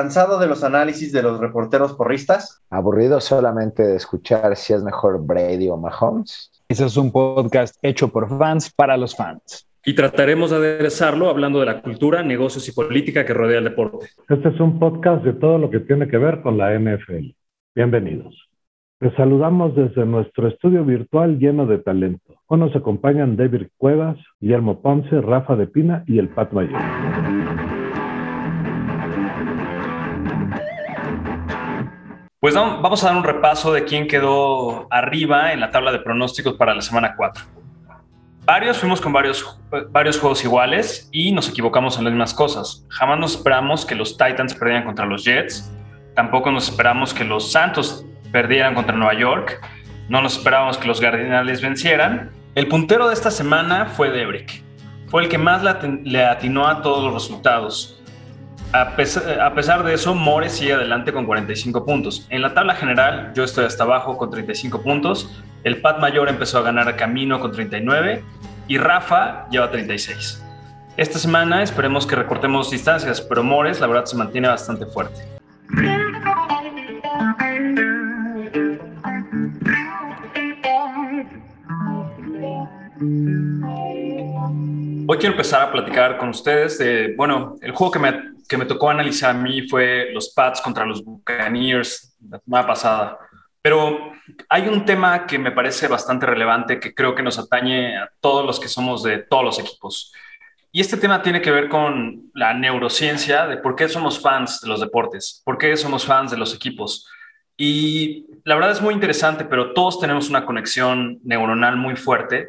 ¿Cansado de los análisis de los reporteros porristas? ¿Aburrido solamente de escuchar si es mejor Brady o Mahomes? Ese es un podcast hecho por fans para los fans. Y trataremos de aderezarlo hablando de la cultura, negocios y política que rodea el deporte. Este es un podcast de todo lo que tiene que ver con la NFL. Bienvenidos. Les saludamos desde nuestro estudio virtual lleno de talento. Hoy nos acompañan David Cuevas, Guillermo Ponce, Rafa de Pina y el Pat Mayor. Pues vamos a dar un repaso de quién quedó arriba en la tabla de pronósticos para la semana 4. Varios fuimos con varios, varios juegos iguales y nos equivocamos en las mismas cosas. Jamás nos esperamos que los Titans perdieran contra los Jets. Tampoco nos esperamos que los Santos perdieran contra Nueva York. No nos esperábamos que los Cardinals vencieran. El puntero de esta semana fue Debrick. Fue el que más le atinó a todos los resultados. A pesar, de eso, More sigue adelante con 45 puntos. En la tabla general, yo estoy hasta abajo con 35 puntos. El Pat Mayor empezó a ganar camino con 39 y Rafa lleva 36. Esta semana esperemos que recortemos distancias, pero Mores la verdad se mantiene bastante fuerte. Hoy quiero empezar a platicar con ustedes de, bueno, el juego que me, que me tocó analizar a mí fue los Pats contra los Buccaneers la semana pasada. Pero hay un tema que me parece bastante relevante que creo que nos atañe a todos los que somos de todos los equipos. Y este tema tiene que ver con la neurociencia de por qué somos fans de los deportes, por qué somos fans de los equipos. Y la verdad es muy interesante, pero todos tenemos una conexión neuronal muy fuerte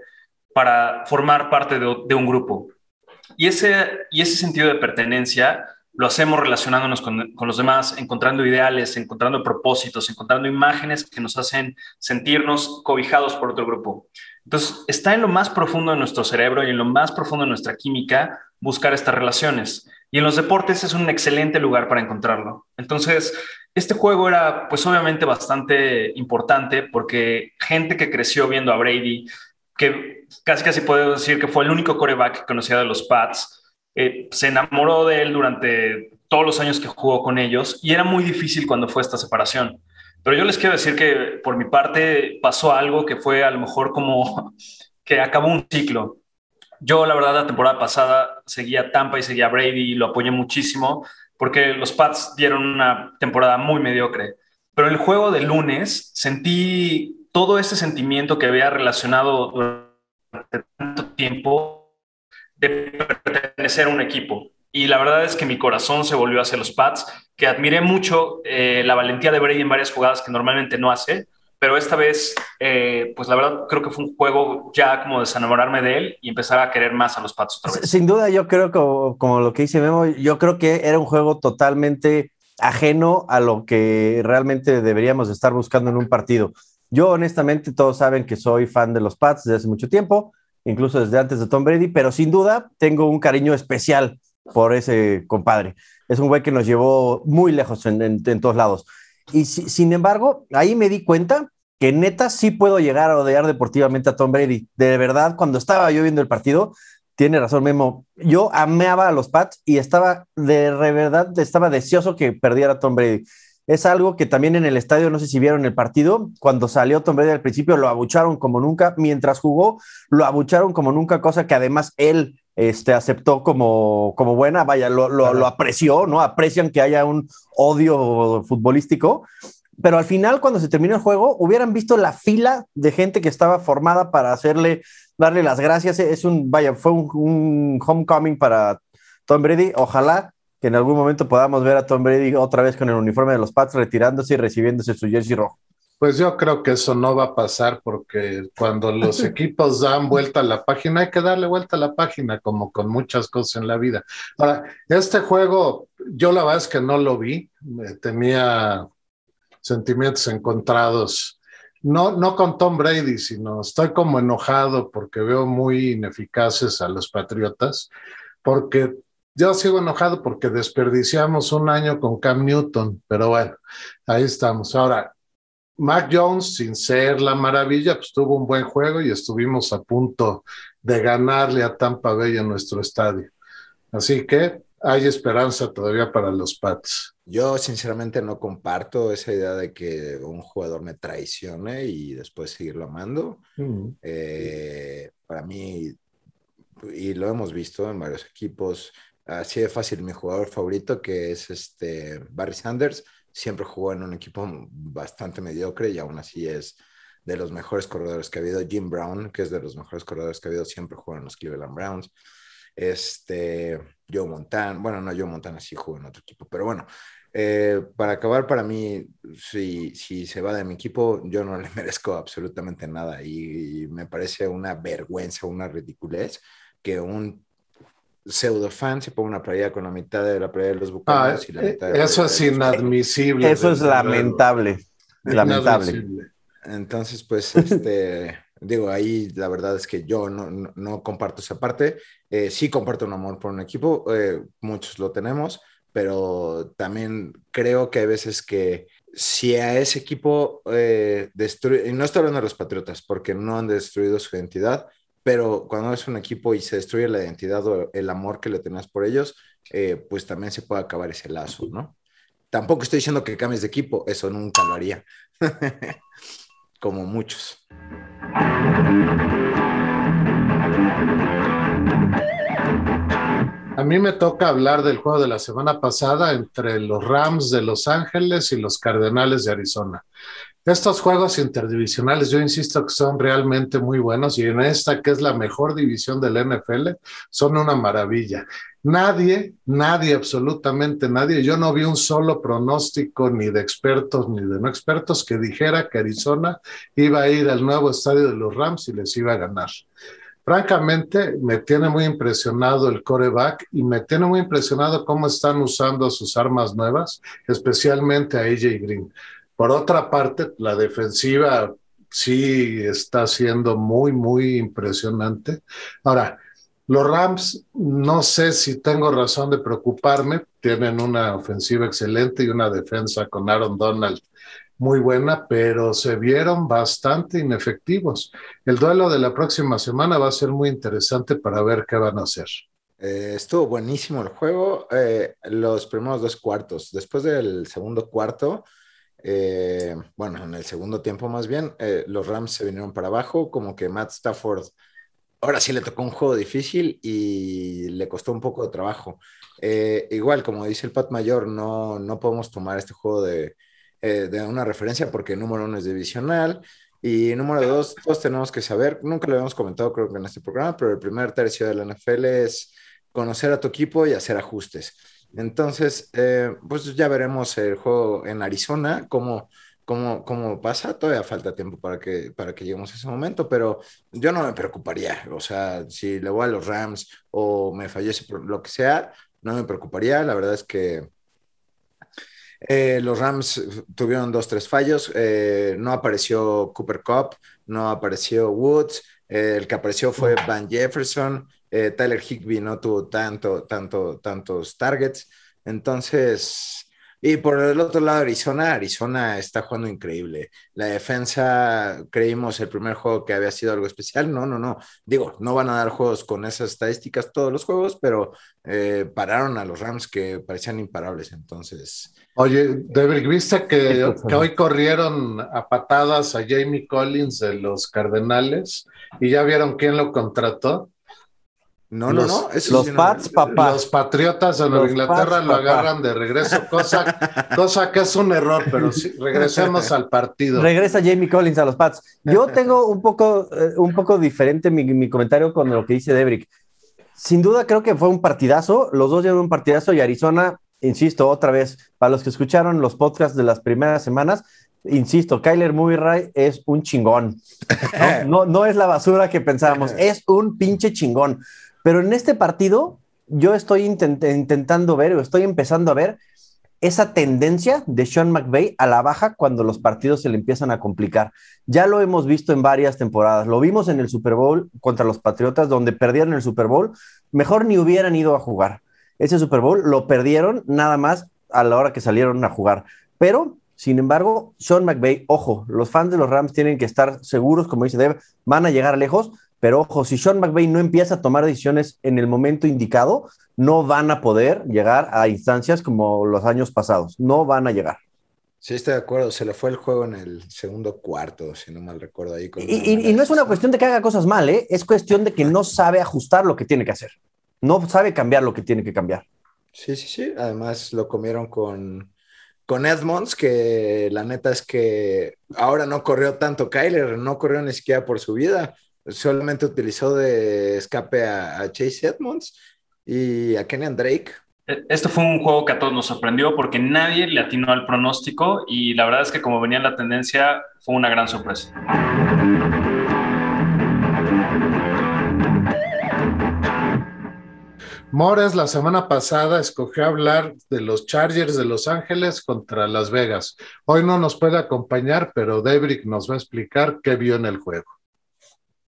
para formar parte de, un grupo. Y ese, y ese sentido de pertenencia lo hacemos relacionándonos con, con, los demás, encontrando ideales, encontrando propósitos, encontrando imágenes que nos hacen sentirnos cobijados por otro grupo. Entonces, está en lo más profundo de nuestro cerebro y en lo más profundo de nuestra química buscar estas relaciones. Y en los deportes es un excelente lugar para encontrarlo. Entonces, este juego era pues obviamente bastante importante porque gente que creció viendo a Brady, que casi casi puedo decir que fue el único coreback que conocía de los Pats. Eh, se enamoró de él durante todos los años que jugó con ellos y era muy difícil cuando fue esta separación. Pero yo les quiero decir que por mi parte pasó algo que fue a lo mejor como que acabó un ciclo. Yo la verdad la temporada pasada seguía Tampa y seguía Brady y lo apoyé muchísimo porque los Pats dieron una temporada muy mediocre. Pero el juego de lunes sentí todo ese sentimiento que había relacionado durante tanto tiempo de pertenecer a un equipo. Y la verdad es que mi corazón se volvió hacia los Pats, que admiré mucho eh, la valentía de Brady en varias jugadas que normalmente no hace, pero esta vez, eh, pues la verdad creo que fue un juego ya como desenamorarme de él y empezar a querer más a los Pats otra vez. Sin duda, yo creo que, como lo que dice Memo, yo creo que era un juego totalmente ajeno a lo que realmente deberíamos estar buscando en un partido. Yo honestamente todos saben que soy fan de los Pats desde hace mucho tiempo, incluso desde antes de Tom Brady, pero sin duda tengo un cariño especial por ese compadre. Es un güey que nos llevó muy lejos en, todos lados. Y sin embargo, ahí me di cuenta que neta sí puedo llegar a odiar deportivamente a Tom Brady. De verdad, cuando estaba yo viendo el partido, tiene razón Memo, yo amaba a los Pats y estaba de verdad, estaba deseoso que perdiera Tom Brady es algo que también en el estadio, no sé si vieron el partido, cuando salió Tom Brady al principio lo abucharon como nunca, mientras jugó lo abucharon como nunca, cosa que además él este, aceptó como, como buena, vaya, lo, lo, apreció, ¿no? Aprecian que haya un odio futbolístico, pero al final cuando se terminó el juego hubieran visto la fila de gente que estaba formada para hacerle, darle las gracias, es un, vaya, fue un, un homecoming para Tom Brady, ojalá que en algún momento podamos ver a Tom Brady otra vez con el uniforme de los Pats retirándose y recibiéndose su jersey rojo. Pues yo creo que eso no va a pasar porque cuando los equipos dan vuelta a la página, hay que darle vuelta a la página, como con muchas cosas en la vida. Ahora, este juego, yo la verdad es que no lo vi, tenía sentimientos encontrados. No, no con Tom Brady, sino estoy como enojado porque veo muy ineficaces a los Patriotas, porque yo sigo enojado porque desperdiciamos un año con Cam Newton, pero bueno, ahí estamos. Ahora, Mac Jones, sin ser la maravilla, pues tuvo un buen juego y estuvimos a punto de ganarle a Tampa Bay en nuestro estadio. Así que hay esperanza todavía para los Pats. Yo sinceramente no comparto esa idea de que un jugador me traicione y después seguirlo amando. Mm. Eh, para mí, y lo hemos visto en varios equipos, así de fácil, mi jugador favorito, que es este Barry Sanders, siempre jugó en un equipo bastante mediocre y aún así es de los mejores corredores que ha habido. Jim Brown, que es de los mejores corredores que ha habido, siempre jugó en los Cleveland Browns. Este, Joe Montana, bueno, no, Joe Montana sí jugó en otro equipo, pero bueno, eh, para acabar, para mí, si, si se va de mi equipo, yo no le merezco absolutamente nada y, me parece una vergüenza, una ridiculez que un pseudo fan se ponga una playa con la mitad de la playa de los Ah, bucaneros y la mitad de la eso es los- inadmisible. Eso es lamentable. Lamentable. Entonces, pues, este, digo, ahí la verdad es que yo no, no, no comparto esa parte. Eh, sí comparto un amor por un equipo, eh, muchos lo tenemos, pero también creo que hay veces que si a ese equipo eh, destruye, y no estoy hablando de los Patriotas, porque no han destruido su identidad, pero cuando es un equipo y se destruye la identidad o el amor que le tenías por ellos, eh, pues también se puede acabar ese lazo, ¿no? Tampoco estoy diciendo que cambies de equipo, eso nunca lo haría. Como muchos. A mí me toca hablar del juego de la semana pasada entre los Rams de Los Ángeles y los Cardenales de Arizona. Estos juegos interdivisionales, yo insisto que son realmente muy buenos y en esta que es la mejor división del NFL, son una maravilla. Nadie, nadie, absolutamente nadie, yo no vi un solo pronóstico ni de expertos ni de no expertos que dijera que Arizona iba a ir al nuevo estadio de los Rams y les iba a ganar. Francamente, me tiene muy impresionado el coreback y me tiene muy impresionado cómo están usando sus armas nuevas, especialmente a AJ Green. Por otra parte, la defensiva sí está siendo muy, muy impresionante. Ahora, los Rams, no sé si tengo razón de preocuparme, tienen una ofensiva excelente y una defensa con Aaron Donald muy buena, pero se vieron bastante inefectivos. El duelo de la próxima semana va a ser muy interesante para ver qué van a hacer. Eh, estuvo buenísimo el juego, eh, los primeros dos cuartos. Después del segundo cuarto, eh, bueno, en el segundo tiempo más bien, eh, los Rams se vinieron para abajo, como que Matt Stafford ahora sí le tocó un juego difícil y le costó un poco de trabajo. Eh, igual, como dice el Pat Mayor, no, no podemos tomar este juego de, de una referencia porque número uno es divisional. Y número dos, todos tenemos que saber, nunca lo habíamos comentado creo que en este programa, pero el primer tercio de la NFL es conocer a tu equipo y hacer ajustes. Entonces, eh, pues ya veremos el juego en Arizona, cómo, cómo, cómo pasa. Todavía falta tiempo para que, para que lleguemos a ese momento, pero yo no me preocuparía. O sea, si le voy a los Rams o me fallece por lo que sea, no me preocuparía. La verdad es que eh, los Rams tuvieron dos, tres fallos. Eh, no apareció Cooper Cup, no apareció Woods. El que apareció fue Van Jefferson. Eh, Tyler Higby no tuvo tanto, tanto, tantos targets. Entonces, y por el otro lado, Arizona, Arizona está jugando increíble. La defensa, creímos el primer juego que había sido algo especial. No, no, no. Digo, no van a dar juegos con esas estadísticas todos los juegos, pero eh, pararon a los Rams que parecían imparables. Entonces, Oye, David, ¿viste que, hoy corrieron a patadas a Jamie Collins de los Cardenales? ¿Y ya vieron quién lo contrató? No, Los- no, no. eso Los sí no- Pats, papá. Los Patriotas de Nueva Los Inglaterra Pats, lo papá. agarran de regreso, cosa, cosa que es un error, pero sí, regresemos al partido. Regresa Jamie Collins a los Pats. Yo tengo un poco, eh, un poco diferente mi, mi comentario con lo que dice Debrick. Sin duda creo que fue un partidazo. Los dos dieron un partidazo y Arizona, insisto, otra vez, para los que escucharon los podcasts de las primeras semanas, insisto, Kyler Murray es un chingón. No, no, no es la basura que pensábamos, es un pinche chingón. Pero en este partido, yo estoy intent- intentando ver, o estoy empezando a ver esa tendencia de Sean McVay a la baja cuando los partidos se le empiezan a complicar. Ya lo hemos visto en varias temporadas. Lo vimos en el Super Bowl contra los Patriotas, donde perdieron el Super Bowl. Mejor ni hubieran ido a jugar. Ese Super Bowl lo perdieron nada más a la hora que salieron a jugar. Pero, sin embargo, Sean McVay, ojo, los fans de los Rams tienen que estar seguros, como dice Deb, van a llegar lejos, Pero ojo, si Sean McVay no empieza a tomar decisiones en el momento indicado, no van a poder llegar a instancias como los años pasados. No van a llegar. Sí, estoy de acuerdo. Se le fue el juego en el segundo cuarto, si no mal recuerdo ahí. Y, y, y, no es una cuestión de que haga cosas mal, ¿eh? es cuestión de que no sabe ajustar lo que tiene que hacer. No sabe cambiar lo que tiene que cambiar. Sí, sí, sí. Además lo comieron con, con Edmonds, que la neta es que ahora no corrió tanto Kyler, no corrió ni siquiera por su vida. Solamente utilizó de escape a, a Chase Edmonds y a Kenyan Drake. Este fue un juego que a todos nos sorprendió porque nadie le atinó al pronóstico y la verdad es que como venía la tendencia fue una gran sorpresa. Mores la semana pasada escogió hablar de los Chargers de Los Ángeles contra Las Vegas. Hoy no nos puede acompañar, pero David nos va a explicar qué vio en el juego.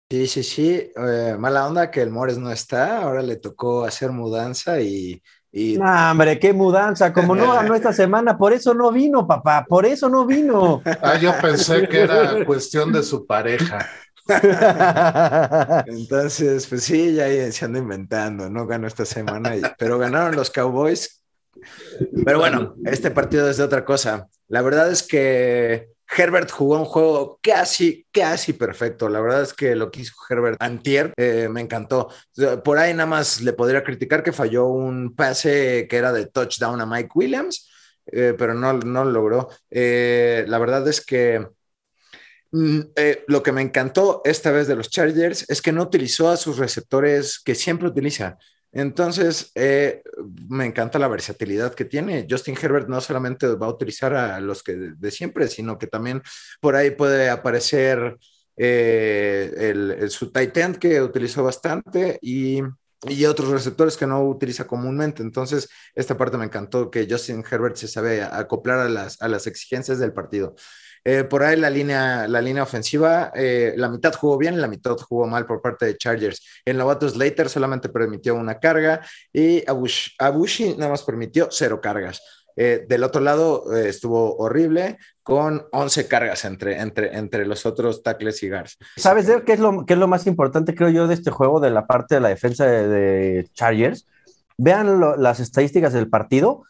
Sí, sí, sí. Eh, mala onda que el Mores no está. Ahora le tocó hacer mudanza y y... No, hombre, qué mudanza. Como no ganó esta semana, por eso no vino, papá. Por eso no vino. Ah, yo pensé que era cuestión de su pareja. Entonces, pues sí, ya se anda inventando. No ganó esta semana, pero ganaron los Cowboys. Pero bueno, este partido es de otra cosa. La verdad es que Herbert jugó un juego casi, casi perfecto. La verdad es que lo que hizo Herbert antier eh, me encantó. Por ahí nada más le podría criticar que falló un pase que era de touchdown a Mike Williams, eh, pero no, no lo logró. Eh, la verdad es que mm, lo que me encantó esta vez de los Chargers es que no utilizó a sus receptores que siempre utiliza. Entonces, eh, me encanta la versatilidad que tiene. Justin Herbert no solamente va a utilizar a los que de, siempre, sino que también por ahí puede aparecer eh, el, su tight end que utilizó bastante y, y, otros receptores que no utiliza comúnmente. Entonces, esta parte me encantó que Justin Herbert se sabe acoplar a las, a las exigencias del partido. Eh, por ahí la línea, la línea ofensiva, eh, la mitad jugó bien, la mitad jugó mal por parte de Chargers. El novato Slater solamente permitió una carga y Abushi nada más permitió cero cargas. Eh, del otro lado estuvo horrible con 11 cargas entre, entre, entre los otros tackles y guards. ¿Sabes qué es, lo, qué es lo más importante, creo yo, de este juego, de la parte de la defensa de, Chargers? Vean las estadísticas del partido.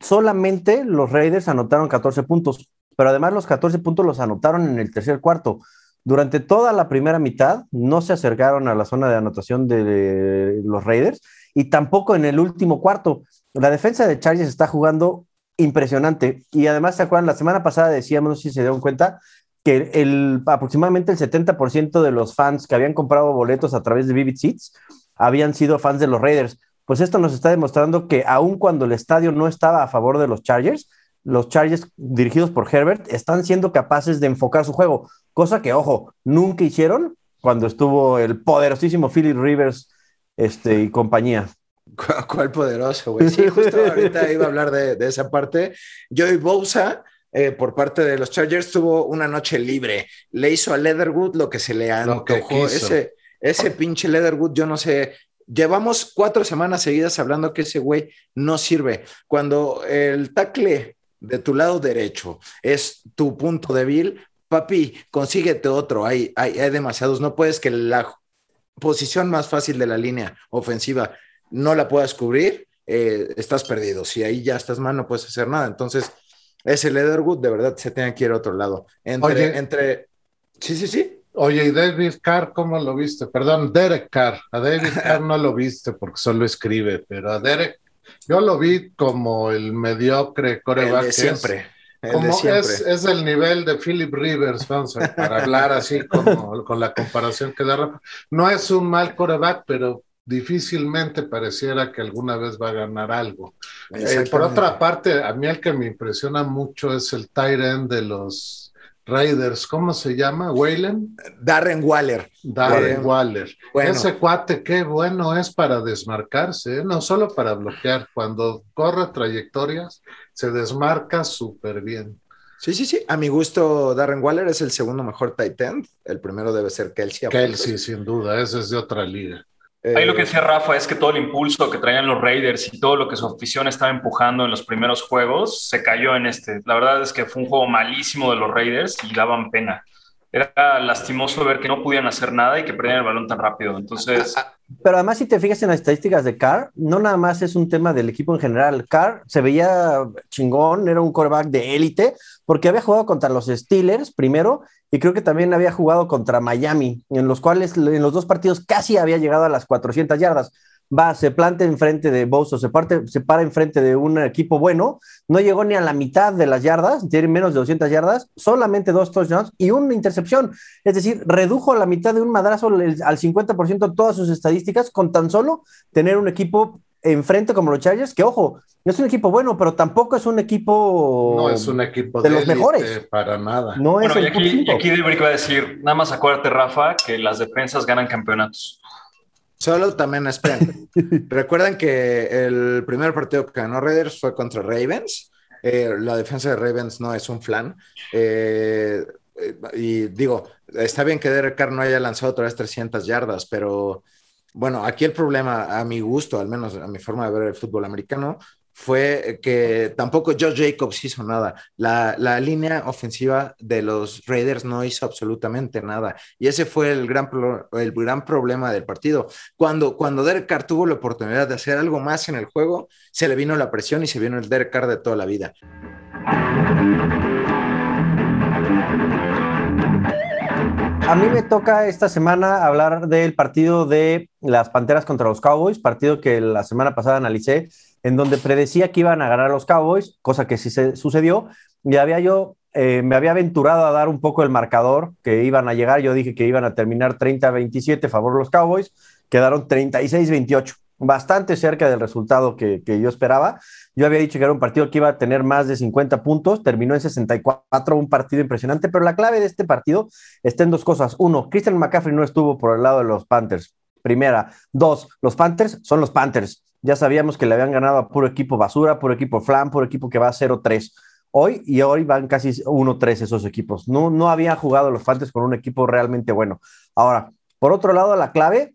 Solamente los Raiders anotaron 14 puntos pero además los 14 puntos los anotaron en el tercer cuarto. Durante toda la primera mitad no se acercaron a la zona de anotación de los Raiders y tampoco en el último cuarto. La defensa de Chargers está jugando impresionante y además, ¿se acuerdan? La semana pasada decíamos, no sé si se dieron cuenta, que el, aproximadamente el 70% de los fans que habían comprado boletos a través de Vivid Seats habían sido fans de los Raiders. Pues esto nos está demostrando que aun cuando el estadio no estaba a favor de los Chargers, los Chargers dirigidos por Herbert están siendo capaces de enfocar su juego, cosa que, ojo, nunca hicieron cuando estuvo el poderosísimo Philip Rivers este, y compañía. ¿Cuál poderoso, güey? Sí, justo ahorita iba a hablar de, esa parte. Joey Bosa, eh, por parte de los Chargers, tuvo una noche libre. Le hizo a Leatherwood lo que se le antojó. Ese, ese pinche Leatherwood, yo no sé, Llevamos cuatro semanas seguidas hablando que ese güey no sirve. Cuando el tackle de tu lado derecho es tu punto débil, papi, consíguete otro. Hay, hay, demasiados. No puedes que la posición más fácil de la línea ofensiva no la puedas cubrir, eh, estás perdido. Si ahí ya estás mal, no puedes hacer nada. Entonces, ese Leatherwood de verdad se tiene que ir a otro lado. Entre, entre... Sí, sí, sí. Oye, ¿y David Carr cómo lo viste? Perdón, Derek Carr. A David Carr no lo viste porque solo escribe, pero a Derek yo lo vi como el mediocre coreback. siempre. Es, Es, el nivel de Philip Rivers, vamos a, para hablar así como con la comparación que da No es un mal coreback, pero difícilmente pareciera que alguna vez va a ganar algo. Eh, por otra parte, a mí el que me impresiona mucho es el tight end de los Raiders, ¿cómo se llama? ¿Wayland? Darren Waller. Darren Waller. Ese cuate, qué bueno es para desmarcarse, ¿eh? no solo para bloquear. Cuando corre trayectorias, se desmarca súper bien. Sí, sí, sí. A mi gusto, Darren Waller es el segundo mejor tight end. El primero debe ser Kelsey. Kelsey, sin duda. Ese es de otra liga. Ahí lo que decía Rafa es que todo el impulso que traían los Raiders y todo lo que su afición estaba empujando en los primeros juegos se cayó en este. La verdad es que fue un juego malísimo de los Raiders y daban pena. Era lastimoso ver que no podían hacer nada y que perdían el balón tan rápido. Entonces. Pero además, si te fijas en las estadísticas de Carr, no nada más es un tema del equipo en general. Carr se veía chingón, era un quarterback de élite, porque había jugado contra los Steelers primero y creo que también había jugado contra Miami, en los cuales en los dos partidos casi había llegado a las 400 yardas va, se planta enfrente de Bozo, se, parte, se para enfrente de un equipo bueno, no llegó ni a la mitad de las yardas, tiene menos de 200 yardas, solamente dos touchdowns y una intercepción. Es decir, redujo a la mitad de un madrazo al 50% todas sus estadísticas con tan solo tener un equipo enfrente como los Chargers, que ojo, no es un equipo bueno, pero tampoco es un equipo. No es un equipo de, los mejores. Para nada. No bueno, es y aquí, y aquí va a decir: nada más acuérdate, Rafa, que las defensas ganan campeonatos. Solo también esperen. Recuerden que el primer partido que ganó Raiders fue contra Ravens. Eh, la defensa de Ravens no es un flan. Eh, y digo, está bien que Derek Carr no haya lanzado otra vez 300 yardas, pero bueno, aquí el problema, a mi gusto, al menos a mi forma de ver el fútbol americano, fue que tampoco Josh Jacobs hizo nada. La, la, línea ofensiva de los Raiders no hizo absolutamente nada. Y ese fue el gran, el gran problema del partido. Cuando, cuando Derek Carr tuvo la oportunidad de hacer algo más en el juego, se le vino la presión y se vino el Derek Carr de toda la vida. A mí me toca esta semana hablar del partido de las Panteras contra los Cowboys, partido que la semana pasada analicé en donde predecía que iban a ganar los Cowboys, cosa que sí se sucedió. Y había yo, eh, me había aventurado a dar un poco el marcador que iban a llegar. Yo dije que iban a terminar 30-27 a favor de los Cowboys, quedaron 36-28 bastante cerca del resultado que, que, yo esperaba. Yo había dicho que era un partido que iba a tener más de 50 puntos, terminó en 64, un partido impresionante, pero la clave de este partido está en dos cosas. Uno, Christian McCaffrey no estuvo por el lado de los Panthers. Primera. Dos, los Panthers son los Panthers. Ya sabíamos que le habían ganado a puro equipo basura, puro equipo flan, puro equipo que va a 0-3 hoy y hoy van casi 1-3 esos equipos. No, no habían jugado los Fantasy con un equipo realmente bueno. Ahora, por otro lado, la clave,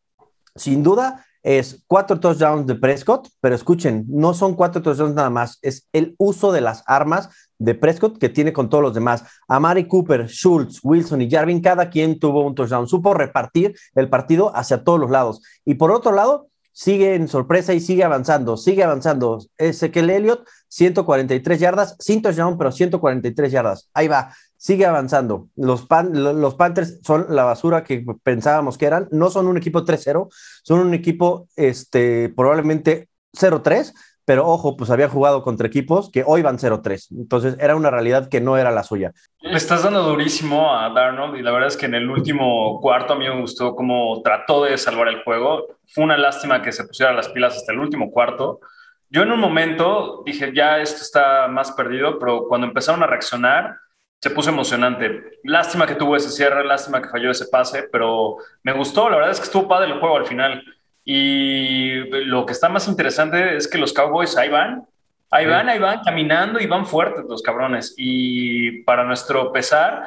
sin duda, es cuatro touchdowns de Prescott, pero escuchen, no son cuatro touchdowns nada más, es el uso de las armas de Prescott que tiene con todos los demás. Amari Cooper, Schultz, Wilson y Jarvin, cada quien tuvo un touchdown. Supo repartir el partido hacia todos los lados. Y por otro lado, sigue en sorpresa y sigue avanzando, sigue avanzando. Ezequiel Elliott, 143 yardas, sin touchdown, pero 143 yardas. Ahí va, sigue avanzando. Los, los Panthers son la basura que pensábamos que eran. No son un equipo 3-0, son un equipo este, probablemente 0-3, pero ojo, pues había jugado contra equipos que hoy van 0-3. Entonces era una realidad que no era la suya. Le estás dando durísimo a Darnold y la verdad es que en el último cuarto a mí me gustó cómo trató de salvar el juego. Fue una lástima que se pusiera las pilas hasta el último cuarto. Yo en un momento dije, ya esto está más perdido, pero cuando empezaron a reaccionar, se puso emocionante. Lástima que tuvo ese cierre, lástima que falló ese pase, pero me gustó. La verdad es que estuvo padre el juego al final. Y lo que está más interesante es que los Cowboys ahí van, ahí van, ahí van caminando y van fuertes los cabrones. Y para nuestro pesar,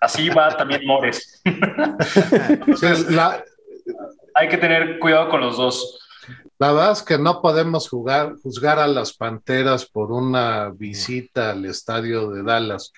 así va también Mores. Hay que tener cuidado con los dos. La verdad es que no podemos jugar, juzgar a las Panteras por una visita al estadio de Dallas.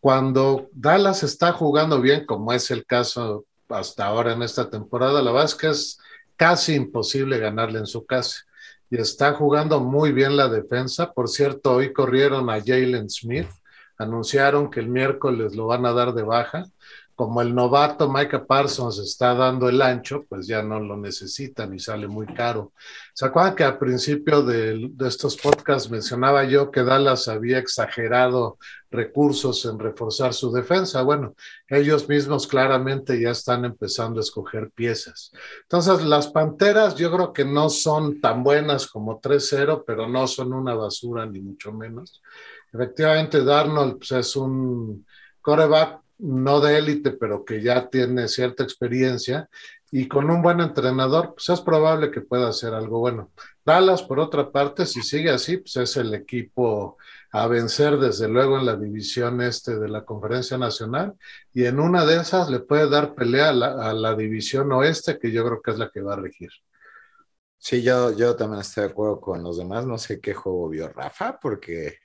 Cuando Dallas está jugando bien, como es el caso hasta ahora en esta temporada, la verdad es que es casi imposible ganarle en su casa. Y está jugando muy bien la defensa. Por cierto, hoy corrieron a Jalen Smith, anunciaron que el miércoles lo van a dar de baja como el novato Micah Parsons está dando el ancho, pues ya no lo necesitan y sale muy caro. ¿Se acuerdan que al principio de, estos podcasts mencionaba yo que Dallas había exagerado recursos en reforzar su defensa? Bueno, ellos mismos claramente ya están empezando a escoger piezas. Entonces, las Panteras yo creo que no son tan buenas como 3-0, pero no son una basura ni mucho menos. Efectivamente, Darnold pues, es un coreback no de élite, pero que ya tiene cierta experiencia y con un buen entrenador, pues es probable que pueda hacer algo bueno. Dallas, por otra parte, si sigue así, pues es el equipo a vencer desde luego en la división este de la Conferencia Nacional y en una de esas le puede dar pelea a la, a la división oeste, que yo creo que es la que va a regir. Sí, yo, yo también estoy de acuerdo con los demás. No sé qué juego vio Rafa, porque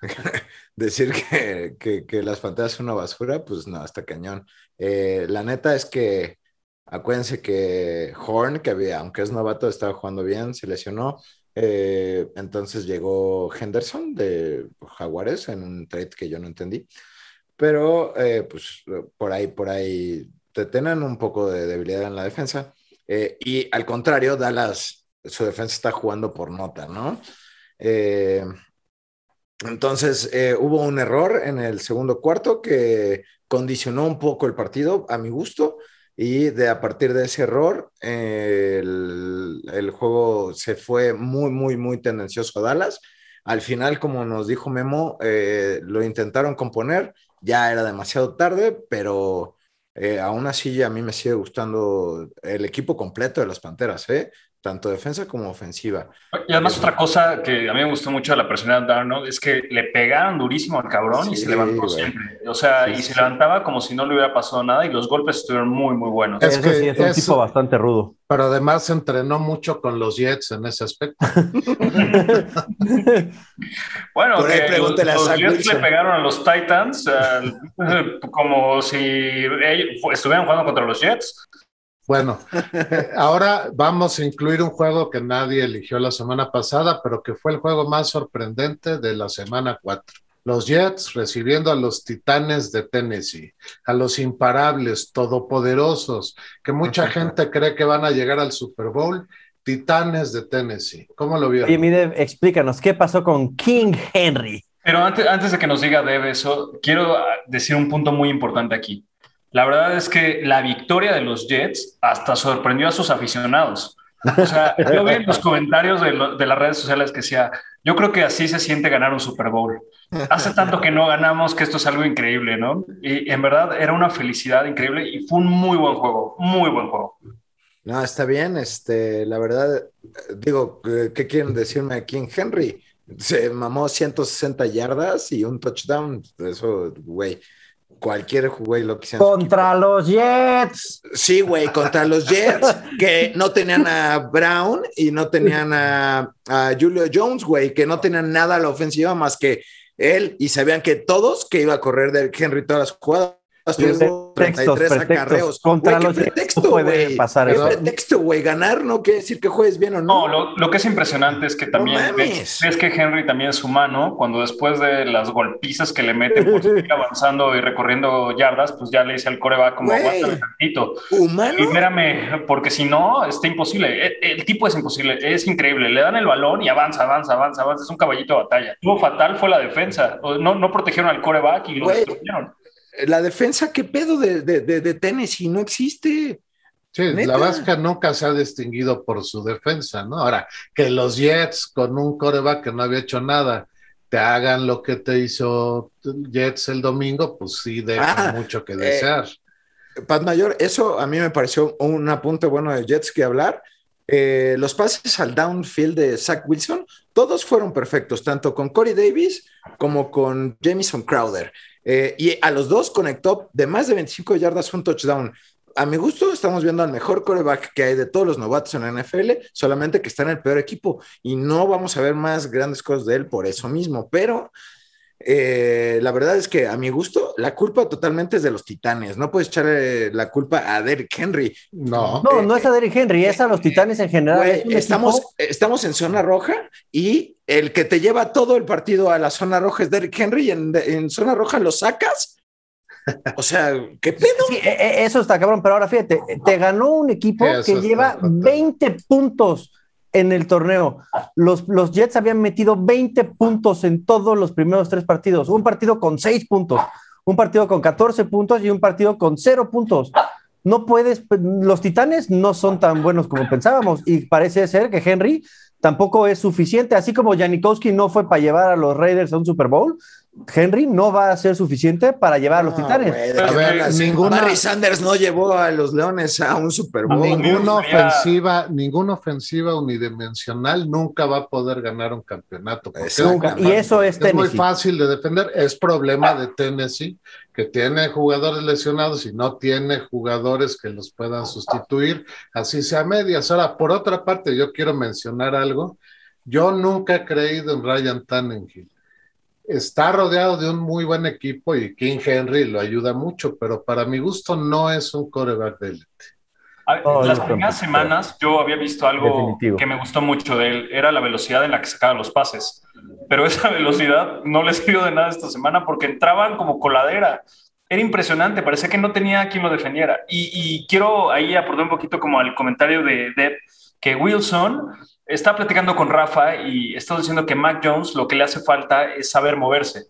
decir que, que, que, las panteras son una basura, pues no, está cañón. Eh, la neta es que acuérdense que Horn, que había, aunque es novato, estaba jugando bien, se lesionó. Eh, entonces llegó Henderson de Jaguares en un trade que yo no entendí. Pero eh, pues por ahí, por ahí te tienen un poco de debilidad en la defensa. Eh, y al contrario, Dallas, su defensa está jugando por nota, ¿no? Entonces hubo un error en el segundo cuarto que condicionó un poco el partido a mi gusto y de a partir de ese error, el, el, juego se fue muy, muy, muy tendencioso a Dallas. Al final, como nos dijo Memo, eh, lo intentaron componer, ya era demasiado tarde, pero eh, aún así a mí me sigue gustando el equipo completo de las Panteras, ¿eh? Tanto defensa como ofensiva. Y además otra cosa que a mí me gustó mucho de la personalidad de Darnold es que le pegaron durísimo al cabrón y se levantó siempre. O sea, y se levantaba como si no le hubiera pasado nada y los golpes estuvieron muy, muy buenos. Es que sí, es un tipo bastante rudo. Pero además se entrenó mucho con los Jets en ese aspecto. bueno, que los, los Jets le pegaron a los Titans como si estuvieran jugando contra los Jets. Bueno, ahora vamos a incluir un juego que nadie eligió la semana pasada, pero que fue el juego más sorprendente de la semana 4. Los Jets recibiendo a los Titanes de Tennessee, a los imparables, todopoderosos, que mucha gente cree que van a llegar al Super Bowl. Titanes de Tennessee. ¿Cómo lo vieron? Y mire, explícanos, ¿qué pasó con King Henry? Pero antes, antes de que nos diga Deb eso, quiero decir un punto muy importante aquí. La verdad es que la victoria de los Jets hasta sorprendió a sus aficionados. O sea, yo vi en los comentarios de, de, las redes sociales que decía, yo creo que así se siente ganar un Super Bowl. Hace tanto que no ganamos que esto es algo increíble, ¿no? Y en verdad era una felicidad increíble y fue un muy buen juego, muy buen juego. No, está bien, este, la verdad, digo, ¿qué quieren decirme aquí en Henry? Se mamó 160 yardas y un touchdown, eso, güey cualquier güey lo que sea. Contra los Jets. Sí, güey, contra los Jets, que no tenían a Brown y no tenían a, a, Julio Jones, güey, que no tenían nada a la ofensiva más que él y sabían que todos que iba a correr de Henry todas las jugadas. 33 acarreos. Contra güey, los pretexto, puede güey. pasar ¿Qué eso? pretexto, güey? Ganar no quiere decir que juegues bien o no. No, lo, lo que es impresionante es que también No ves, que Henry también es humano, cuando después de las golpizas que le meten por seguir avanzando y recorriendo yardas, pues ya le dice al coreback como aguántame tantito. Humano. Y espérame, porque si no, está imposible. El, el tipo es imposible, es increíble. Le dan el balón y avanza, avanza, avanza, avanza. Es un caballito de batalla. Lo fatal fue la defensa. No, no protegieron al coreback y lo Güey. destruyeron. La defensa, ¿qué pedo de, de, de, de Tennessee? No existe. Sí, Neta. la Vasca nunca se ha distinguido por su defensa, ¿no? Ahora, que los Jets con un coreback que no había hecho nada te hagan lo que te hizo Jets el domingo, pues sí deja Ah, mucho que eh, desear. Pat Mayor, eso a mí me pareció un apunte bueno de Jets que hablar. Eh, los pases al downfield de Zach Wilson, todos fueron perfectos, tanto con Corey Davis como con Jamison Crowder. Eh, y a los dos conectó de más de 25 yardas un touchdown. A mi gusto, estamos viendo al mejor coreback que hay de todos los novatos en la NFL, solamente que está en el peor equipo. Y no vamos a ver más grandes cosas de él por eso mismo. Pero eh, la verdad es que a mi gusto, la culpa totalmente es de los titanes. No puedes echarle la culpa a Derrick Henry. No, No, no es a Derrick Henry, es a los Titanes en general. Es estamos, equipo- estamos en zona roja y el que te lleva todo el partido a la zona roja es Derrick Henry y en, en zona roja lo sacas. O sea, ¿qué pedo? Sí, e- e- eso está cabrón, pero ahora fíjate, te ganó un equipo eso que lleva fatal. 20 puntos en el torneo. Los, los Jets habían metido 20 puntos en todos los primeros tres partidos. Un partido con 6 puntos, un partido con 14 puntos y un partido con 0 puntos. No puedes, los Titanes no son tan buenos como pensábamos y parece ser que Henry tampoco es suficiente, así como Janikowski no fue para llevar a los Raiders a un Super Bowl, Henry no va a ser suficiente para llevar a los No, Titanes. güey, de A ver, ninguna- Barry Sanders no llevó a los Leones a un Super Bowl. Ninguna gustaría- ofensiva, ninguna ofensiva unidimensional nunca va a poder ganar un campeonato. Nunca. Y eso es Es muy fácil de defender. Es problema de Tennessee, que tiene jugadores lesionados y no tiene jugadores que los puedan sustituir, así sea a medias. Ahora, por otra parte, yo quiero mencionar algo. Yo nunca he creído en Ryan Tannenhill. Está rodeado de un muy buen equipo y King Henry lo ayuda mucho, pero para mi gusto no es un coreback de élite. Oh, las primeras semanas yo había visto algo que me gustó mucho de él, era la velocidad en la que sacaba los pases, pero esa velocidad no le sirvió de nada esta semana porque entraban como coladera. Era impresionante, parecía que no tenía quien lo defendiera. Y, quiero ahí aportar un poquito como al comentario de Deb, que Wilson está platicando con Rafa y está diciendo que Mac Jones lo que le hace falta es saber moverse.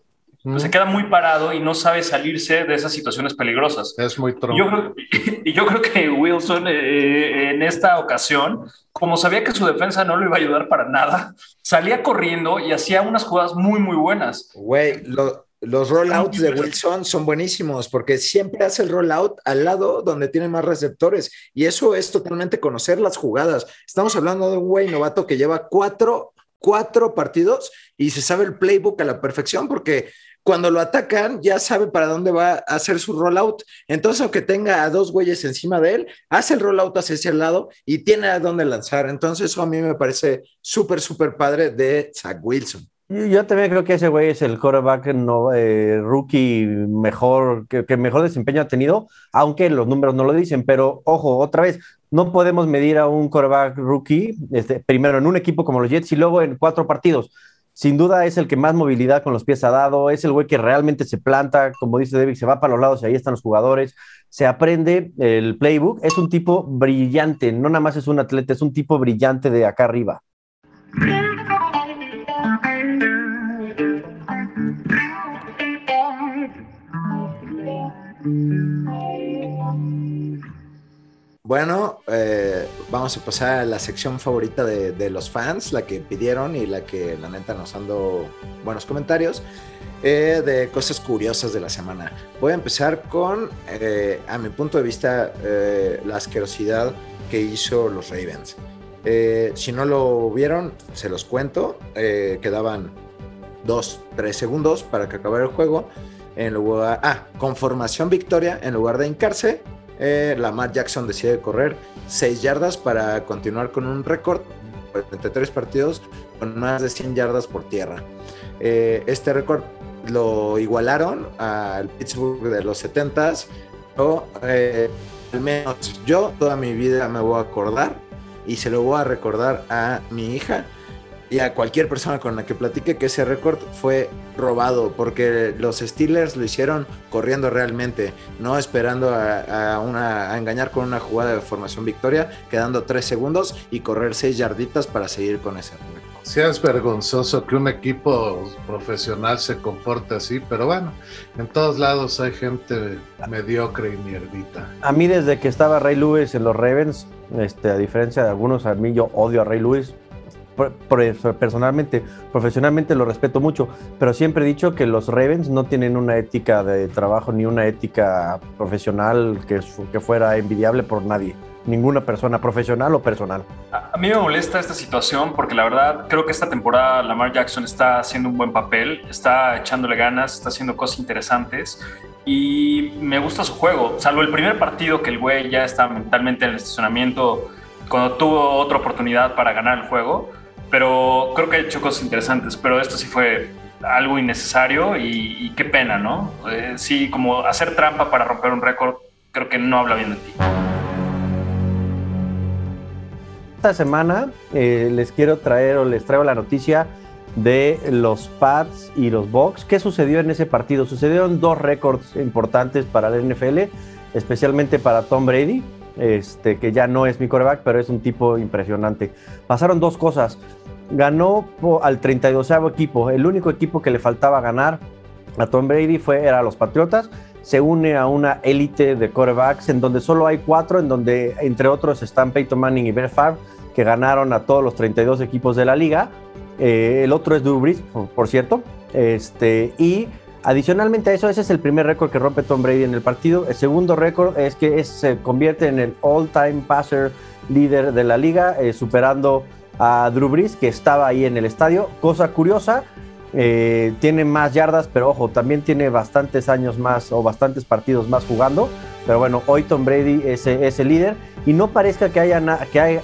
se queda muy parado y no sabe salirse de esas situaciones peligrosas. Es muy tronco. Y yo creo que Wilson eh, en esta ocasión, como sabía que su defensa no le iba a ayudar para nada, salía corriendo y hacía unas jugadas muy, muy buenas. Güey, lo, los rollouts de Wilson son buenísimos porque siempre hace el rollout al lado donde tiene más receptores y eso es totalmente conocer las jugadas. Estamos hablando de un güey novato que lleva cuatro, cuatro partidos y se sabe el playbook a la perfección porque cuando lo atacan ya sabe para dónde va a hacer su rollout. Entonces, aunque tenga a dos güeyes encima de él, hace el rollout hacia ese lado y tiene a dónde lanzar. Entonces, eso a mí me parece súper, súper padre de Zach Wilson. Yo también creo que ese güey es el quarterback no, eh, rookie mejor, que, mejor desempeño ha tenido, aunque los números no lo dicen, pero ojo, otra vez, no podemos medir a un quarterback rookie este, primero en un equipo como los Jets y luego en cuatro partidos. Sin duda es el que más movilidad con los pies ha dado, es el güey que realmente se planta, como dice David, se va para los lados y ahí están los jugadores, se aprende el playbook, es un tipo brillante, no nada más es un atleta, es un tipo brillante de acá arriba. Bueno, eh, vamos a pasar a la sección favorita de, los fans, la que pidieron y la que la neta nos dando buenos comentarios eh, de cosas curiosas de la semana. Voy a empezar con, eh, a mi punto de vista, la asquerosidad que hizo los Ravens. Si no lo vieron, se los cuento. quedaban dos, tres segundos para que acabara el juego. En lugar, ah, con formación victoria, en lugar de hincarse, eh, Lamar Jackson decide correr 6 yardas para continuar con un récord de 33 partidos con más de 100 yardas por tierra. Eh, este récord lo igualaron al Pittsburgh de los 70s, o eh, al menos yo toda mi vida me voy a acordar y se lo voy a recordar a mi hija y a cualquier persona con la que platique que ese récord fue robado porque los Steelers lo hicieron corriendo realmente, no esperando a, una, engañar con una jugada de formación victoria, quedando tres segundos y correr seis yarditas para seguir con ese récord. Sí, es vergonzoso que un equipo profesional se comporte así, pero bueno, en todos lados hay gente mediocre y mierdita. A mí desde que estaba Ray Lewis en los Ravens, este, a diferencia de algunos, a mí yo odio a Ray Lewis, personalmente, profesionalmente lo respeto mucho, pero siempre he dicho que los Ravens no tienen una ética de trabajo ni una ética profesional que, que fuera envidiable por nadie, ninguna persona, profesional o personal. A, mí me molesta esta situación porque la verdad creo que esta temporada Lamar Jackson está haciendo un buen papel, está echándole ganas, está haciendo cosas interesantes y me gusta su juego, salvo el primer partido que el güey ya está mentalmente en el estacionamiento cuando tuvo otra oportunidad para ganar el juego pero creo que ha hecho cosas interesantes, pero esto sí fue algo innecesario y, qué pena, ¿no? Eh, sí, como hacer trampa para romper un récord, creo que no habla bien de ti. Esta semana eh, les quiero traer o les traigo la noticia de los Pats y los Bucks. ¿Qué sucedió en ese partido? Sucedieron dos récords importantes para la NFL, especialmente para Tom Brady este, que ya no es mi coreback, pero es un tipo impresionante. Pasaron dos cosas. Ganó al 32 equipo. El único equipo que le faltaba ganar a Tom Brady fue, era los Patriotas. Se une a una élite de corebacks en donde solo hay cuatro, en donde entre otros están Peyton Manning y Brett Favre, que ganaron a todos los 32 equipos de la liga. Eh, el otro es Drew Brees, por, cierto. Este, y Adicionalmente a eso, ese es el primer récord que rompe Tom Brady en el partido. El segundo récord es que se convierte en el all-time passer líder de la liga, eh, superando a Drew Brees, que estaba ahí en el estadio. Cosa curiosa, eh, tiene más yardas, pero ojo, también tiene bastantes años más o bastantes partidos más jugando. Pero bueno, hoy Tom Brady es, el líder y no parezca que haya, que,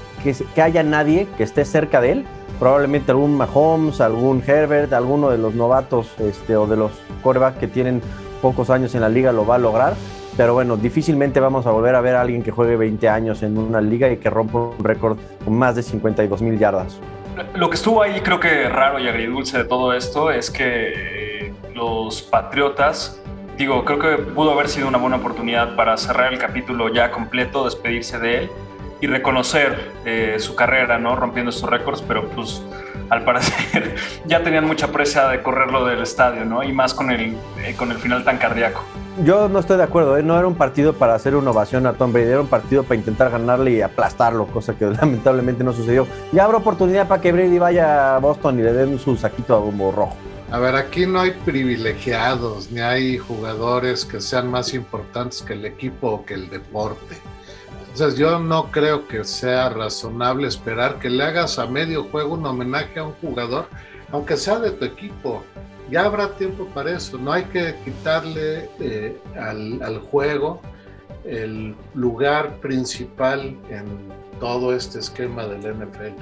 que haya nadie que esté cerca de él probablemente algún Mahomes, algún Herbert, alguno de los novatos este, o de los corebacks que tienen pocos años en la liga lo va a lograr. Pero bueno, difícilmente vamos a volver a ver a alguien que juegue 20 años en una liga y que rompa un récord con más de 52 mil yardas. Lo que estuvo ahí creo que raro y agridulce de todo esto es que eh, los Patriotas, digo, creo que pudo haber sido una buena oportunidad para cerrar el capítulo ya completo, despedirse de él y reconocer eh, su carrera, ¿no? Rompiendo estos récords, pero pues al parecer ya tenían mucha presa de correrlo del estadio, ¿no? Y más con el, eh, con el final tan cardíaco. Yo no estoy de acuerdo, ¿eh? no era un partido para hacer una ovación a Tom Brady, era un partido para intentar ganarle y aplastarlo, cosa que lamentablemente no sucedió. Ya habrá oportunidad para que Brady vaya a Boston y le den su saquito a bombo rojo. A ver, aquí no hay privilegiados, ni hay jugadores que sean más importantes que el equipo o que el deporte. Entonces yo no creo que sea razonable esperar que le hagas a medio juego un homenaje a un jugador, aunque sea de tu equipo. Ya habrá tiempo para eso. No hay que quitarle eh, al, al juego el lugar principal en todo este esquema del NFL.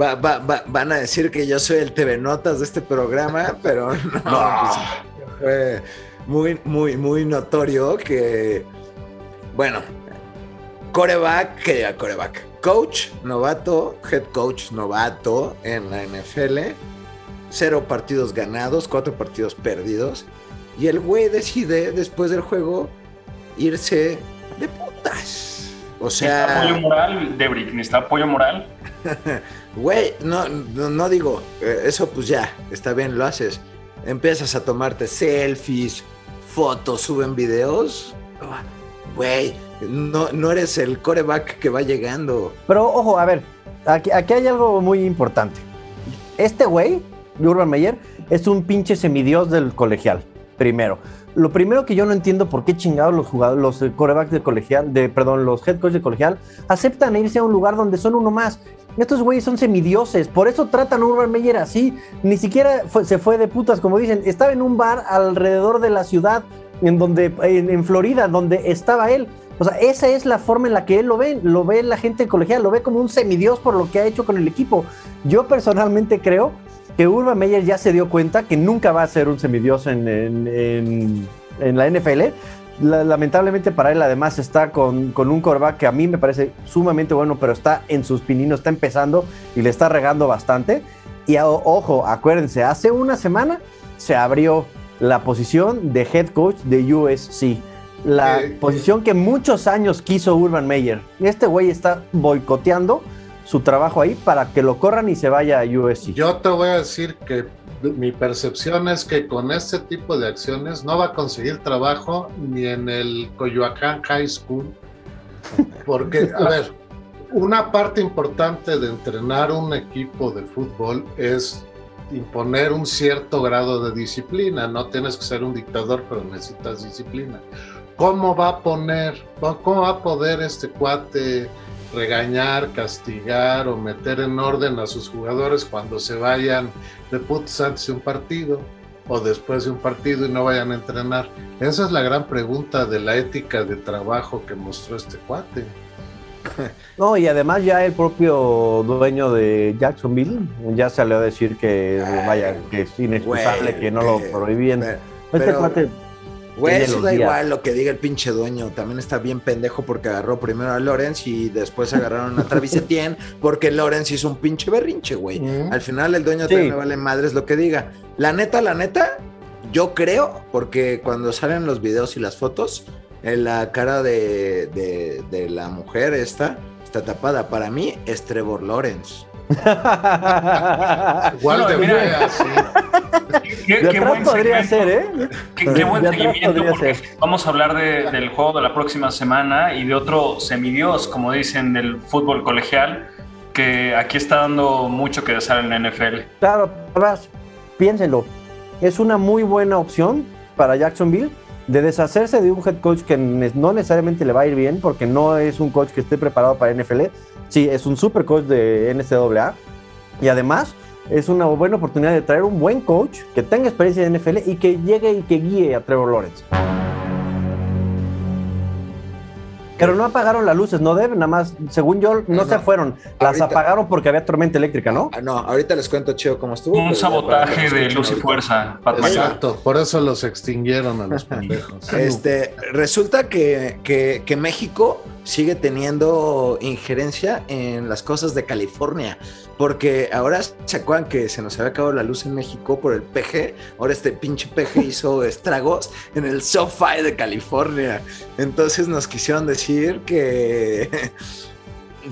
Va- va- va- van a decir que yo soy el TV Notas de este programa, pero no. pues, fue muy, muy, muy notorio que, bueno, coreback, que diga coreback, coach novato, head coach novato en la NFL, cero partidos ganados, cuatro partidos perdidos, y el güey decide después del juego irse de putas. O Necesita sea... apoyo moral, Debrick, necesita apoyo moral. Güey, no, no, no digo, eh, eso pues ya, está bien, lo haces. Empiezas a tomarte selfies, fotos, suben videos. Güey, no, no eres el coreback que va llegando. Pero ojo, a ver, aquí, aquí hay algo muy importante. Este güey, Urban Meyer, es un pinche semidios del colegial, primero. Lo primero que yo no entiendo por qué chingados los jugadores, los eh, corebacks de colegial, de, perdón, los head coaches de colegial, aceptan irse a un lugar donde son uno más. Estos güeyes son semidioses, por eso tratan a Urban Meyer así. Ni siquiera se fue de putas, como dicen. Estaba en un bar alrededor de la ciudad, en donde, en, Florida, donde estaba él. O sea, esa es la forma en la que él lo ve. Lo ve la gente colegial, lo ve como un semidios por lo que ha hecho con el equipo. Yo personalmente creo que Urban Meyer ya se dio cuenta que nunca va a ser un semidios en- en la NFL. La- lamentablemente para él además está con, con un coreback que a mí me parece sumamente bueno, pero está en sus pininos, está empezando y le está regando bastante. Y a- ojo, acuérdense, hace una semana se abrió la posición de head coach de USC. La Eh, posición que muchos años quiso Urban Meyer. Este güey está boicoteando su trabajo ahí para que lo corran y se vaya a USC. Yo te voy a decir que mi percepción es que con este tipo de acciones no va a conseguir trabajo ni en el Coyoacán High School. Porque, a ver, una parte importante de entrenar un equipo de fútbol es imponer un cierto grado de disciplina. No tienes que ser un dictador, pero necesitas disciplina. ¿Cómo va a poner, cómo va a poder este cuate regañar, castigar o meter en orden a sus jugadores cuando se vayan de putos antes de un partido o después de un partido y no vayan a entrenar? Esa es la gran pregunta de la ética de trabajo que mostró este cuate. No, y además ya el propio dueño de Jacksonville ya salió a decir que Ay, vaya, que es inexcusable, que no lo prohíben. pero- este pero- cuate, Güey, eso da días. igual lo que diga el pinche dueño. También está bien pendejo porque agarró primero a Lorenz y después agarraron a Travis Etienne porque Lorenz hizo un pinche berrinche, güey. Mm. Al final el dueño Sí. también le vale madres lo que diga. La neta, la neta, yo creo, porque cuando salen los videos y las fotos, en la cara de, de- de la mujer esta está tapada. Para mí es Trevor Lawrence. Igual No, mira. así. Qué, de qué atrás buen podría ser, ¿eh? Qué, qué buen seguimiento porque ser. vamos a hablar de- del juego de la próxima semana y de otro semidios, como dicen, del fútbol colegial, que aquí está dando mucho que desear en la NFL. Claro, además, piénsenlo. Es una muy buena opción para Jacksonville de deshacerse de un head coach que no necesariamente le va a ir bien porque no es un coach que esté preparado para NFL. Sí, es un super coach de NCAA. Y además es una buena oportunidad de traer un buen coach que tenga experiencia en NFL y que llegue y que guíe a Trevor Lawrence. Pero no apagaron las luces, no deben, nada más, según yo, no, No, se fueron. Las Ahorita. apagaron porque había tormenta eléctrica, ¿no? Ah, no, ahorita les cuento chido cómo estuvo. Un sabotaje de luz y fuerza. Exacto, por eso los extinguieron a los pendejos. Este, resulta que, que- que México sigue teniendo injerencia en las cosas de California, porque ahora se acuerdan que se nos había acabado la luz en México por el PG, ahora este pinche PG hizo estragos en el SoFi de California, entonces nos quisieron decir que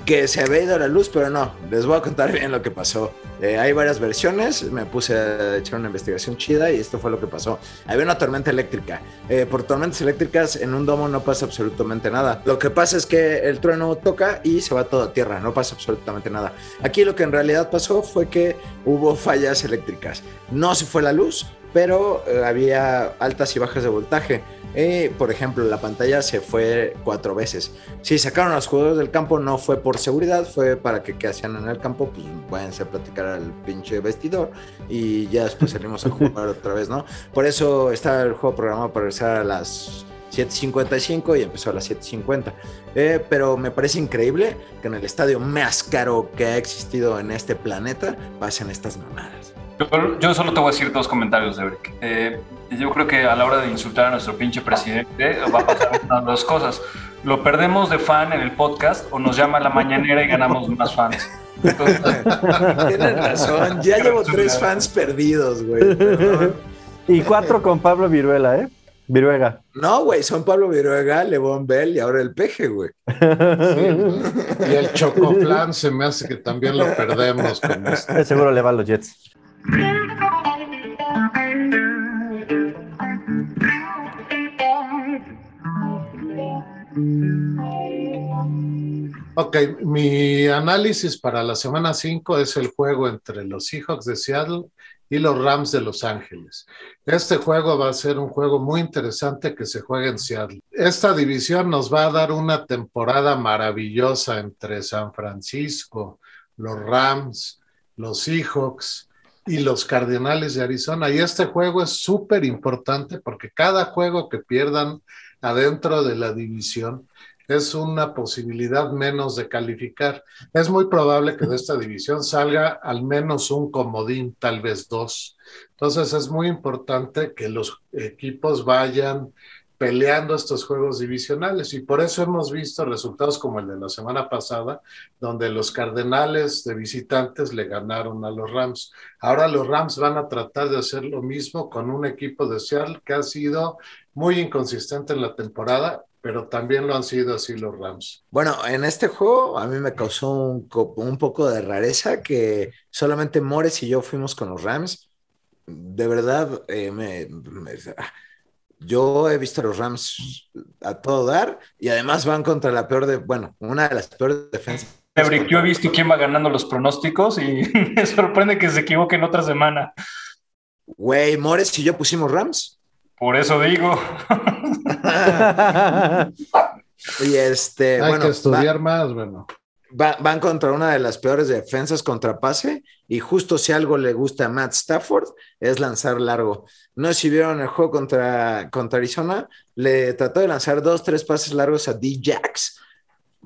que se había ido la luz, pero no, les voy a contar bien lo que pasó. Eh, hay varias versiones, me puse a echar una investigación chida y esto fue lo que pasó. Había una tormenta eléctrica. Eh, por tormentas eléctricas en un domo no pasa absolutamente nada. Lo que pasa es que el trueno toca y se va todo a tierra, no pasa absolutamente nada. Aquí lo que en realidad pasó fue que hubo fallas eléctricas. No se fue la luz, pero eh, había altas y bajas de voltaje. Eh, por ejemplo, la pantalla se fue cuatro veces. Si sacaron a los jugadores del campo, no fue por seguridad, fue para que qué hacían en el campo, pues váyanse a platicar al pinche vestidor y ya después salimos a jugar otra vez, ¿no? Por eso está el juego programado para regresar a las 7.55 y empezó a las 7.50. Eh, pero me parece increíble que en el estadio más caro que ha existido en este planeta pasen estas mamadas. Yo, yo solo te voy a decir dos comentarios, Debrick. Eh, yo creo que a la hora de insultar a nuestro pinche presidente va a pasar dos cosas. Lo perdemos de fan en el podcast o nos llama a la mañanera y ganamos más fans. Entonces, Tienes razón, ya llevo tres fans perdidos, güey. perdón. Y cuatro con Pablo Viruela, ¿eh? Viruega. No, güey, son Pablo Viruega, Levón Bell y ahora el peje, güey. Y el chocoflan se me hace que también lo perdemos con. Seguro le va a los Jets. Ok, mi análisis para la semana 5 es el juego entre los Seahawks de Seattle y los Rams de Los Ángeles. Este juego va a ser un juego muy interesante que se juega en Seattle. Esta división nos va a dar una temporada maravillosa entre San Francisco, los Rams, los Seahawks y los Cardenales de Arizona. Y este juego es súper importante porque cada juego que pierdan adentro de la división es una posibilidad menos de calificar. Es muy probable que de esta división salga al menos un comodín, tal vez dos. Entonces es muy importante que los equipos vayan peleando estos juegos divisionales y por eso hemos visto resultados como el de la semana pasada, donde los Cardenales de visitantes le ganaron a los Rams. Ahora los Rams van a tratar de hacer lo mismo con un equipo de Seattle que ha sido muy inconsistente en la temporada, pero también lo han sido así los Rams. Bueno, en este juego a mí me causó un, un poco de rareza que solamente Mores y yo fuimos con los Rams. De verdad, eh, me- me- yo he visto a los Rams a todo dar y además van contra la peor de, bueno, una de las peores defensas. Yo he visto quién va ganando los pronósticos y me sorprende que se equivoquen otra semana. Güey, Mores y yo pusimos Rams. Por eso digo. Y este, Hay bueno, que va- estudiar más, bueno. Va- van contra una de las peores defensas contra pase y justo si algo le gusta a Matt Stafford es lanzar largo. No si vieron el juego contra, contra Arizona, le trató de lanzar dos, tres pases largos a D-Jax,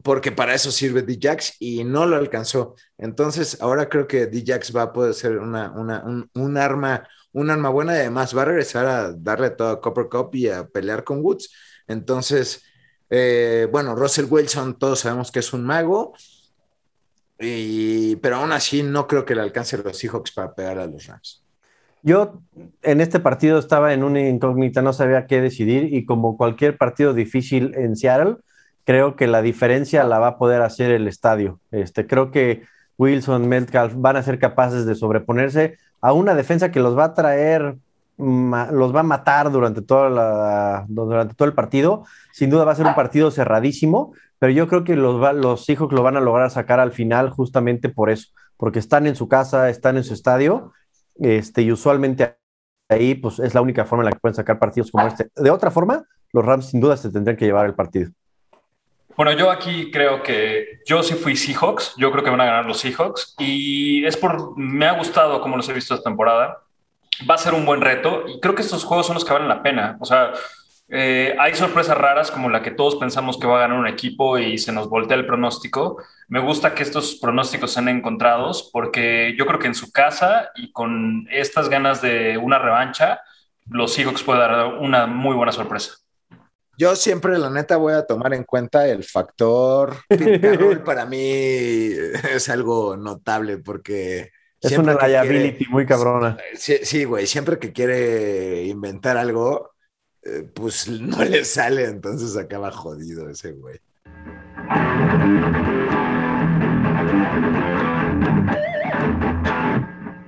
porque para eso sirve D-Jax y no lo alcanzó. Entonces ahora creo que D-Jax va a poder ser una, una- un, un arma, un arma buena y además va a regresar a darle todo a Copper Cup y a pelear con Woods. Entonces, eh, bueno, Russell Wilson todos sabemos que es un mago. Y, pero aún así no creo que le alcance a los Seahawks para pegar a los Rams. Yo en este partido estaba en una incógnita, no sabía qué decidir y como cualquier partido difícil en Seattle, creo que la diferencia la va a poder hacer el estadio. Este, creo que Wilson, Metcalf van a ser capaces de sobreponerse a una defensa que los va a traer, los va a matar durante, toda la, durante todo el partido. Sin duda va a ser un partido cerradísimo, pero yo creo que los, los Seahawks lo van a lograr sacar al final justamente por eso, porque están en su casa, están en su estadio este, y usualmente ahí pues es la única forma en la que pueden sacar partidos como este. De otra forma, los Rams sin duda se tendrían que llevar el partido. Bueno, yo aquí creo que yo sí fui Seahawks, yo creo que van a ganar los Seahawks y es por, me ha gustado como los he visto esta temporada, va a ser un buen reto y creo que estos juegos son los que valen la pena, o sea, eh, hay sorpresas raras como la que todos pensamos que va a ganar un equipo y se nos voltea el pronóstico. Me gusta que estos pronósticos sean encontrados porque yo creo que en su casa y con estas ganas de una revancha, los Seahawks pueden dar una muy buena sorpresa. Yo siempre, la neta, voy a tomar en cuenta el factor Pete Carroll. Para mí es algo notable porque Es una liability quiere- muy cabrona. Sí, sí, güey, siempre que quiere inventar algo, eh, pues no le sale, entonces acaba jodido ese güey.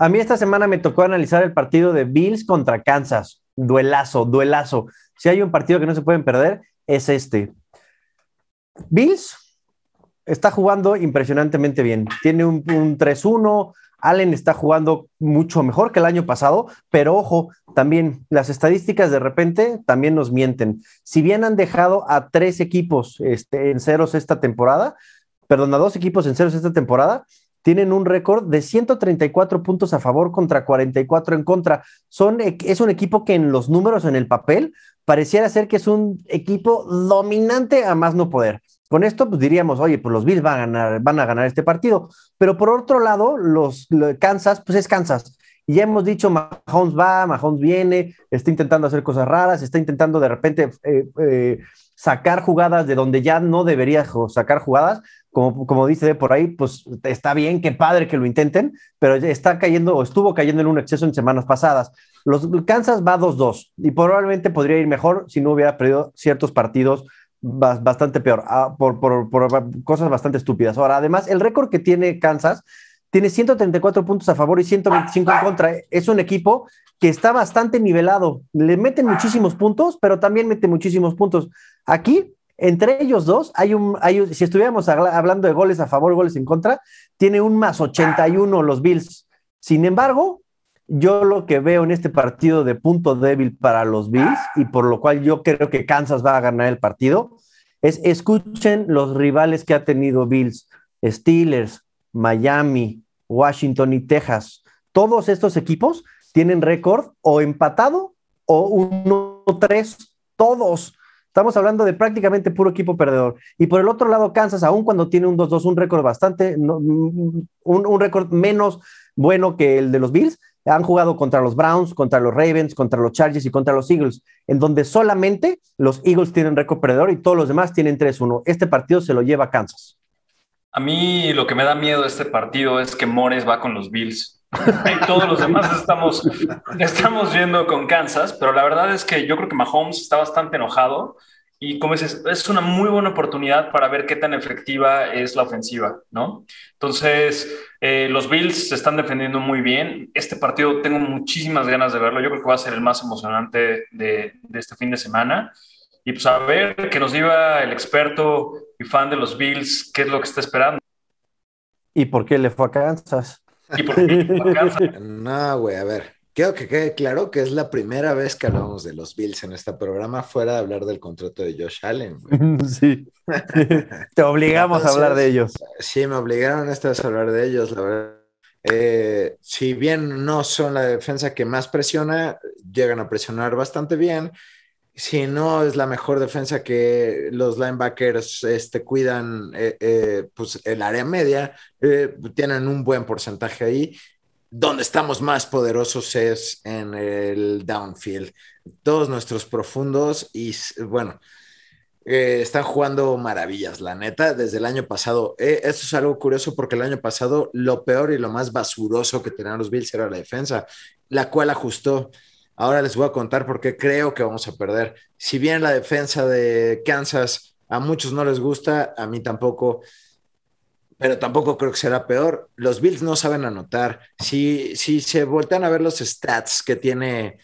A mí esta semana me tocó analizar el partido de Bills contra Kansas. Duelazo, duelazo. Si hay un partido que no se pueden perder, es este. Bills está jugando impresionantemente bien. Tiene un, un 3-1. Allen está jugando mucho mejor que el año pasado, pero ojo, también las estadísticas de repente también nos mienten. Si bien han dejado a tres equipos este, en ceros esta temporada, perdón, a dos equipos en ceros esta temporada, tienen un récord de 134 puntos a favor contra 44 en contra. Son, es un equipo que en los números, en el papel, pareciera ser que es un equipo dominante a más no poder. Con esto, pues diríamos, oye, pues los Bills van a ganar, este partido. Pero por otro lado, los, los Kansas, pues es Kansas. Y ya hemos dicho, Mahomes va, Mahomes viene, está intentando hacer cosas raras, está intentando de repente eh, eh, sacar jugadas de donde ya no debería sacar jugadas. Como, como dice por ahí, pues está bien, qué padre que lo intenten, pero está cayendo o estuvo cayendo en un exceso en semanas pasadas. Los Kansas va 2-2 y probablemente podría ir mejor si no hubiera perdido ciertos partidos bastante peor, ah, por, por, cosas bastante estúpidas. Ahora, además, el récord que tiene Kansas tiene 134 puntos a favor y 125 en contra. Es un equipo que está bastante nivelado. Le meten muchísimos puntos, pero también mete muchísimos puntos. Aquí, entre ellos dos, hay un, hay, si estuviéramos hablando de goles a favor, goles en contra, tiene un más 81 los Bills. Sin embargo, yo lo que veo en este partido de punto débil para los Bills y por lo cual yo creo que Kansas va a ganar el partido es escuchen los rivales que ha tenido Bills, Steelers, Miami, Washington y Texas. Todos estos equipos tienen récord o empatado o 1-3, todos. Estamos hablando de prácticamente puro equipo perdedor. Y por el otro lado, Kansas, aún cuando tiene un 2-2, un récord bastante, un, un récord menos bueno que el de los Bills, han jugado contra los Browns, contra los Ravens, contra los Chargers y contra los Eagles, en donde solamente los Eagles tienen récord perdedor y todos los demás tienen 3-1. Este partido se lo lleva Kansas. A mí lo que me da miedo de este partido es que Mores va con los Bills. y todos los demás estamos, estamos yendo con Kansas, pero la verdad es que yo creo que Mahomes está bastante enojado y como dices, es una muy buena oportunidad para ver qué tan efectiva es la ofensiva, ¿no? Entonces, eh, los Bills se están defendiendo muy bien. Este partido tengo muchísimas ganas de verlo. Yo creo que va a ser el más emocionante de, de este fin de semana. Y pues a ver, que nos diga el experto y fan de los Bills qué es lo que está esperando. ¿Y por qué le fue a Kansas? ¿Y por qué le fue a Kansas? No, güey, a ver. Quiero que quede claro que es la primera vez que hablamos de los Bills en este programa, fuera de hablar del contrato de Josh Allen. Güey. Sí. Te obligamos Entonces, a hablar de ellos. Sí, me obligaron esta vez a hablar de ellos, la verdad. Eh, si bien no son la defensa que más presiona, llegan a presionar bastante bien. Si no es la mejor defensa que los linebackers este, cuidan eh, eh, pues el área media, eh, tienen un buen porcentaje ahí. Donde estamos más poderosos es en el downfield. Todos nuestros profundos y bueno, eh, están jugando maravillas, la neta, desde el año pasado. Eh, esto es algo curioso porque el año pasado lo peor y lo más basuroso que tenían los Bills era la defensa, la cual ajustó. Ahora les voy a contar por qué creo que vamos a perder. Si bien la defensa de Kansas a muchos no les gusta, a mí tampoco, pero tampoco creo que será peor. Los Bills no saben anotar. Si, si se voltean a ver los stats que tiene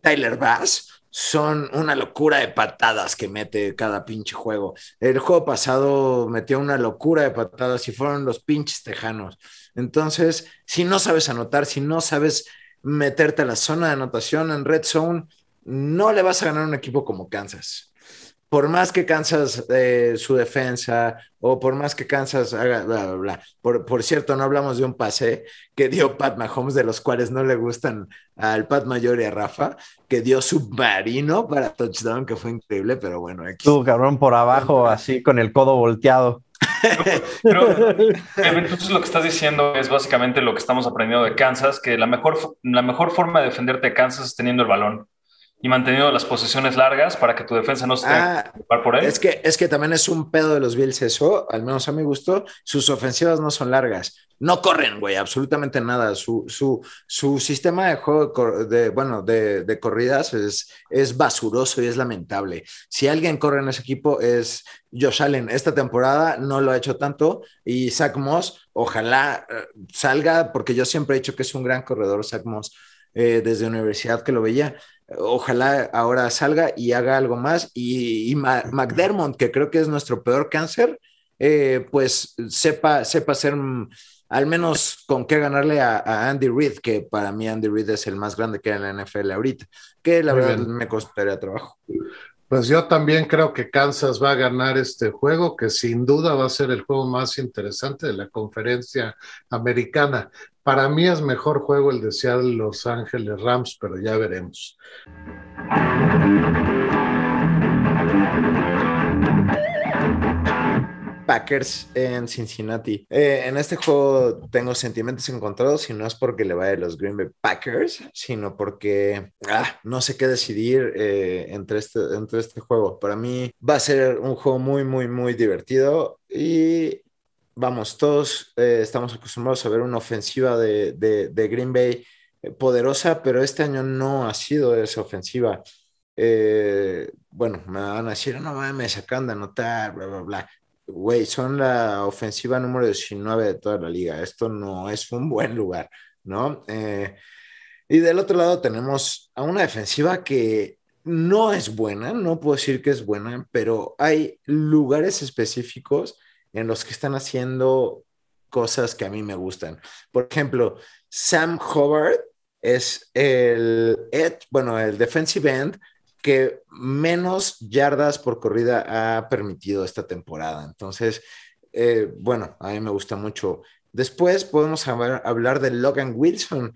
Tyler Bass, son una locura de patadas que mete cada pinche juego. El juego pasado metió una locura de patadas y fueron los pinches tejanos. Entonces, si no sabes anotar, si no sabes meterte a la zona de anotación en red zone, no le vas a ganar a un equipo como Kansas. Por más que Kansas eh, su defensa o por más que Kansas haga bla, bla, bla. Por, por, cierto, no hablamos de un pase que dio Pat Mahomes, de los cuales no le gustan al Pat Mayor y a Rafa, que dio submarino para touchdown, que fue increíble, pero bueno. Tú, cabrón, por abajo, así con el codo volteado. Pero, entonces lo que estás diciendo es básicamente lo que estamos aprendiendo de Kansas, que la mejor, la mejor forma de defenderte de Kansas es teniendo el balón y manteniendo las posiciones largas para que tu defensa no se ah, por él. Es que, es que también es un pedo de los Bills eso, al menos a mi gusto, sus ofensivas no son largas, no corren, güey, absolutamente nada. Su, su, su sistema de juego, de, bueno, de, de, corridas es, es basuroso y es lamentable. Si alguien corre en ese equipo es Josh Allen. Esta temporada no lo ha hecho tanto y Zach Moss, ojalá eh, salga, porque yo siempre he dicho que es un gran corredor, Zach Moss, eh, desde universidad que lo veía ojalá ahora salga y haga algo más. Y, McDermott, que creo que es nuestro peor cáncer, eh, pues sepa, sepa ser mm, al menos con qué ganarle a, Andy Reid, que para mí Andy Reid es el más grande que hay en la NFL ahorita, que la verdad me costaría trabajo. Pues yo también creo que Kansas va a ganar este juego, que sin duda va a ser el juego más interesante de la conferencia americana. Para mí es mejor juego el de Seattle Los Ángeles Rams, pero ya veremos. Packers en Cincinnati. Eh, en este juego tengo sentimientos encontrados y no es porque le vaya a los Green Bay Packers, sino porque ah, no sé qué decidir eh, entre, este, entre este juego. Para mí va a ser un juego muy, muy, muy divertido y vamos, todos eh, estamos acostumbrados a ver una ofensiva de, de, Green Bay poderosa, pero este año no ha sido esa ofensiva. bueno, me van a decir, no mames, acaban de anotar, bla, bla, bla güey, son la ofensiva número 19 de toda la liga. Esto no es un buen lugar, ¿no? Eh, y del otro lado tenemos a una defensiva que no es buena, no puedo decir que es buena, pero hay lugares específicos en los que están haciendo cosas que a mí me gustan. Por ejemplo, Sam Howard es el, bueno, el defensive end que menos yardas por corrida ha permitido esta temporada. Entonces, eh, bueno, a mí me gusta mucho. Después podemos hablar, de Logan Wilson.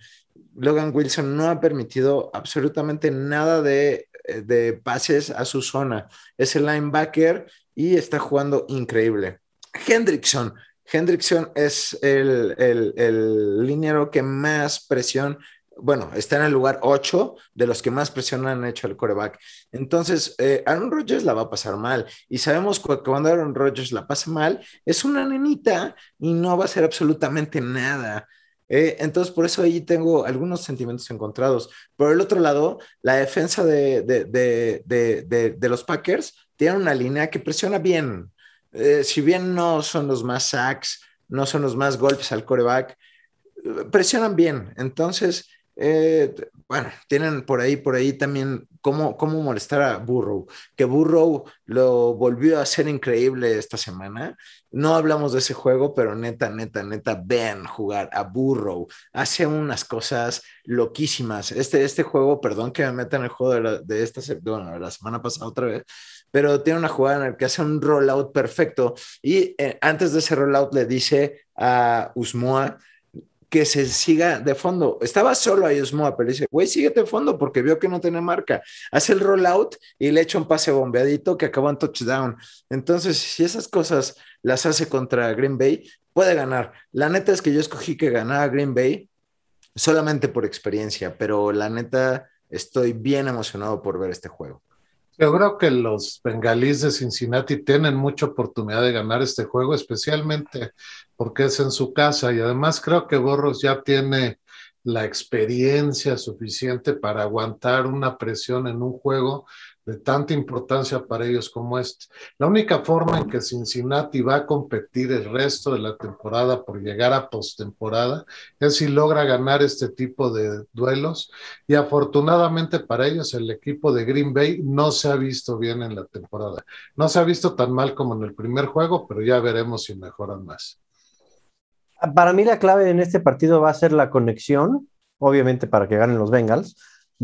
Logan Wilson no ha permitido absolutamente nada de, eh, de pases a su zona. Es el linebacker y está jugando increíble. Hendrickson. Hendrickson es el, el, el liniero que más presión bueno, está en el lugar 8 de los que más presión han hecho el coreback. Entonces, eh, Aaron Rodgers la va a pasar mal. Y sabemos que cuando Aaron Rodgers la pasa mal, es una nenita y no va a hacer absolutamente nada. Eh, entonces, por eso ahí tengo algunos sentimientos encontrados. Por el otro lado, la defensa de, de, los Packers tiene una línea que presiona bien. Eh, si bien no son los más sacks, no son los más golpes al coreback, presionan bien. Entonces, eh, bueno, tienen por ahí, por ahí también cómo, cómo molestar a Burrow, que Burrow lo volvió a hacer increíble esta semana. No hablamos de ese juego, pero neta, neta, neta, ven jugar a Burrow. Hace unas cosas loquísimas. Este, este juego, perdón que me meta en el juego de, de esta bueno, la semana pasada otra vez, pero tiene una jugada en la que hace un rollout perfecto y eh, antes de ese rollout le dice a Usmoa, que se siga de fondo. Estaba solo ahí Osmoa, pero dice, güey, síguete de fondo porque vio que no tiene marca. Hace el rollout y le echa un pase bombeadito que acabó en touchdown. Entonces, si esas cosas las hace contra Green Bay, puede ganar. La neta es que yo escogí que ganara Green Bay solamente por experiencia, pero la neta estoy bien emocionado por ver este juego. Yo creo que los bengalíes de Cincinnati tienen mucha oportunidad de ganar este juego, especialmente porque es en su casa. Y además creo que Borros ya tiene la experiencia suficiente para aguantar una presión en un juego de tanta importancia para ellos como este. La única forma en que Cincinnati va a competir el resto de la temporada por llegar a postemporada es si logra ganar este tipo de duelos y afortunadamente para ellos el equipo de Green Bay no se ha visto bien en la temporada. No se ha visto tan mal como en el primer juego, pero ya veremos si mejoran más. Para mí la clave en este partido va a ser la conexión, obviamente para que ganen los Bengals,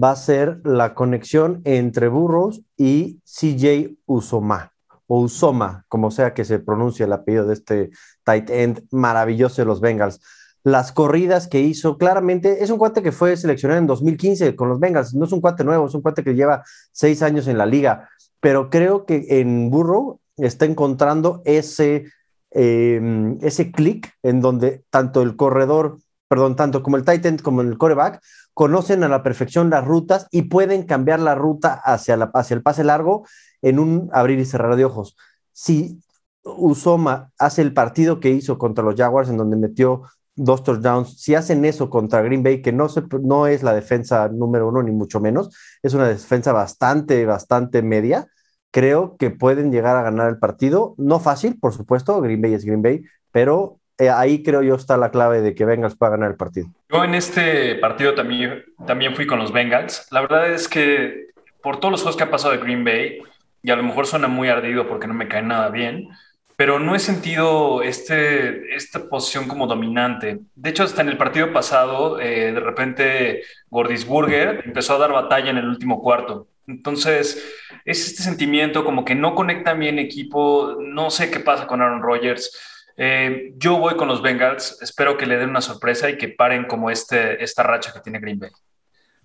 va a ser la conexión entre Burroughs y CJ Usoma, o Usoma, como sea que se pronuncie el apellido de este tight end maravilloso de los Bengals. Las corridas que hizo, claramente, es un cuate que fue seleccionado en 2015 con los Bengals, no es un cuate nuevo, es un cuate que lleva seis años en la liga, pero creo que en Burrow está encontrando ese, eh, ese clic en donde tanto el corredor, perdón, tanto como el tight end como el coreback conocen a la perfección las rutas y pueden cambiar la ruta hacia, la, hacia el pase largo en un abrir y cerrar de ojos. Si Usoma hace el partido que hizo contra los Jaguars, en donde metió dos touchdowns, si hacen eso contra Green Bay, que no, se, no es la defensa número uno, ni mucho menos, es una defensa bastante, bastante media, creo que pueden llegar a ganar el partido. No fácil, por supuesto, Green Bay es Green Bay, pero eh, ahí creo yo está la clave de que Bengals pueda ganar el partido. Yo en este partido también, también fui con los Bengals. La verdad es que por todos los juegos que ha pasado de Green Bay, y a lo mejor suena muy ardido porque no me cae nada bien, pero no he sentido este, esta posición como dominante. De hecho, hasta en el partido pasado, eh, de repente Gordisburger empezó a dar batalla en el último cuarto. Entonces, es este sentimiento como que no conecta bien equipo, no sé qué pasa con Aaron Rodgers. Eh, yo voy con los Bengals, espero que le den una sorpresa y que paren como este, esta racha que tiene Green Bay.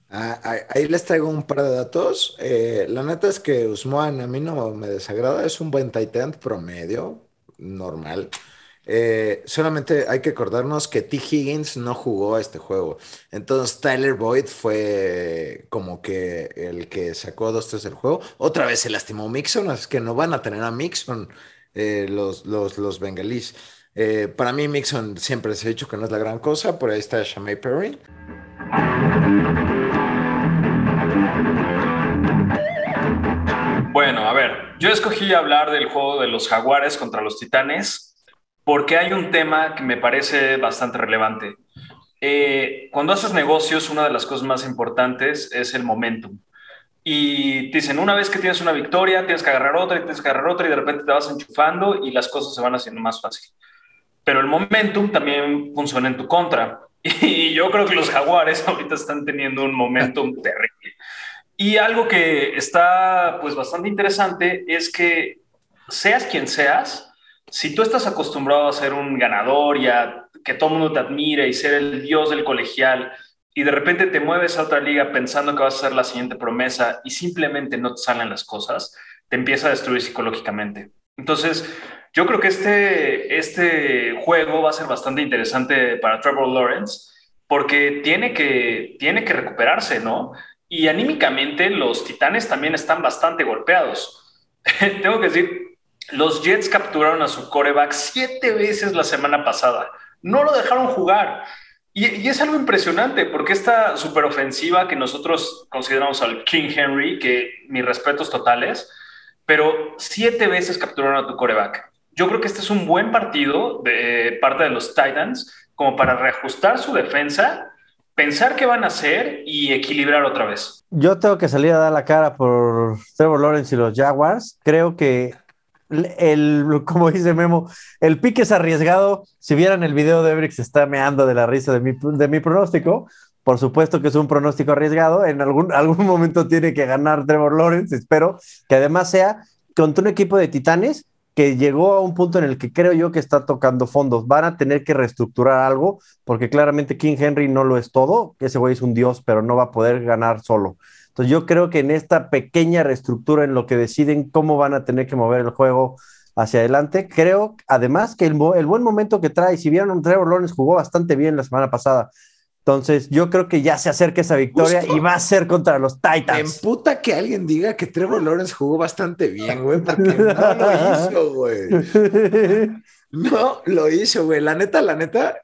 Ah, ahí les traigo un par de datos. Eh, la neta es que Usman a mí no me desagrada, es un buen tight promedio, normal. Eh, solamente hay que acordarnos que T. Higgins no jugó este juego. Entonces Tyler Boyd fue como que el que sacó dos tres del juego. Otra vez se lastimó Mixon, así que no van a tener a Mixon eh, los, los, los bengalíes. Eh, para mí, Mixon siempre se ha dicho que no es la gran cosa, por ahí está Shamay Perry. Bueno, a ver, yo escogí hablar del juego de los Jaguares contra los Titanes porque hay un tema que me parece bastante relevante. Eh, cuando haces negocios, una de las cosas más importantes es el momentum y te dicen, una vez que tienes una victoria, tienes que agarrar otra y tienes que agarrar otra y de repente te vas enchufando y las cosas se van haciendo más fácil. Pero el momentum también funciona en tu contra. Y yo creo que los jaguares ahorita están teniendo un momentum terrible. Y algo que está pues bastante interesante es que seas quien seas, si tú estás acostumbrado a ser un ganador y a que todo el mundo te admire y ser el dios del colegial, y de repente te mueves a otra liga pensando que vas a ser la siguiente promesa y simplemente no te salen las cosas, te empieza a destruir psicológicamente. Entonces, yo creo que este, este juego va a ser bastante interesante para Trevor Lawrence porque tiene que, tiene que recuperarse, ¿no? Y anímicamente los Titanes también están bastante golpeados. Tengo que decir, los Jets capturaron a su coreback siete veces la semana pasada. No lo dejaron jugar. Y, es algo impresionante porque esta superofensiva que nosotros consideramos al King Henry, que mis respetos totales, pero siete veces capturaron a tu coreback. Yo creo que este es un buen partido de parte de los Titans como para reajustar su defensa, pensar qué van a hacer y equilibrar otra vez. Yo tengo que salir a dar la cara por Trevor Lawrence y los Jaguars. Creo que el, como dice Memo, el pique es arriesgado. Si vieran el video de Everix, se está meando de la risa de mi, de mi pronóstico. Por supuesto que es un pronóstico arriesgado. En algún, algún momento tiene que ganar Trevor Lawrence. Espero que además sea contra un equipo de titanes que llegó a un punto en el que creo yo que está tocando fondos. Van a tener que reestructurar algo porque claramente King Henry no lo es todo. Ese güey es un dios, pero no va a poder ganar solo. Entonces yo creo que en esta pequeña reestructura en lo que deciden cómo van a tener que mover el juego hacia adelante, creo además que el, buen momento que trae, si vieron, Trevor Lawrence jugó bastante bien la semana pasada. Entonces, yo creo que ya se acerca esa victoria y va a ser contra los Titans. Me puta que alguien diga que Trevor Lawrence jugó bastante bien, güey, porque no lo hizo, güey. No lo hizo, güey. La neta, la neta,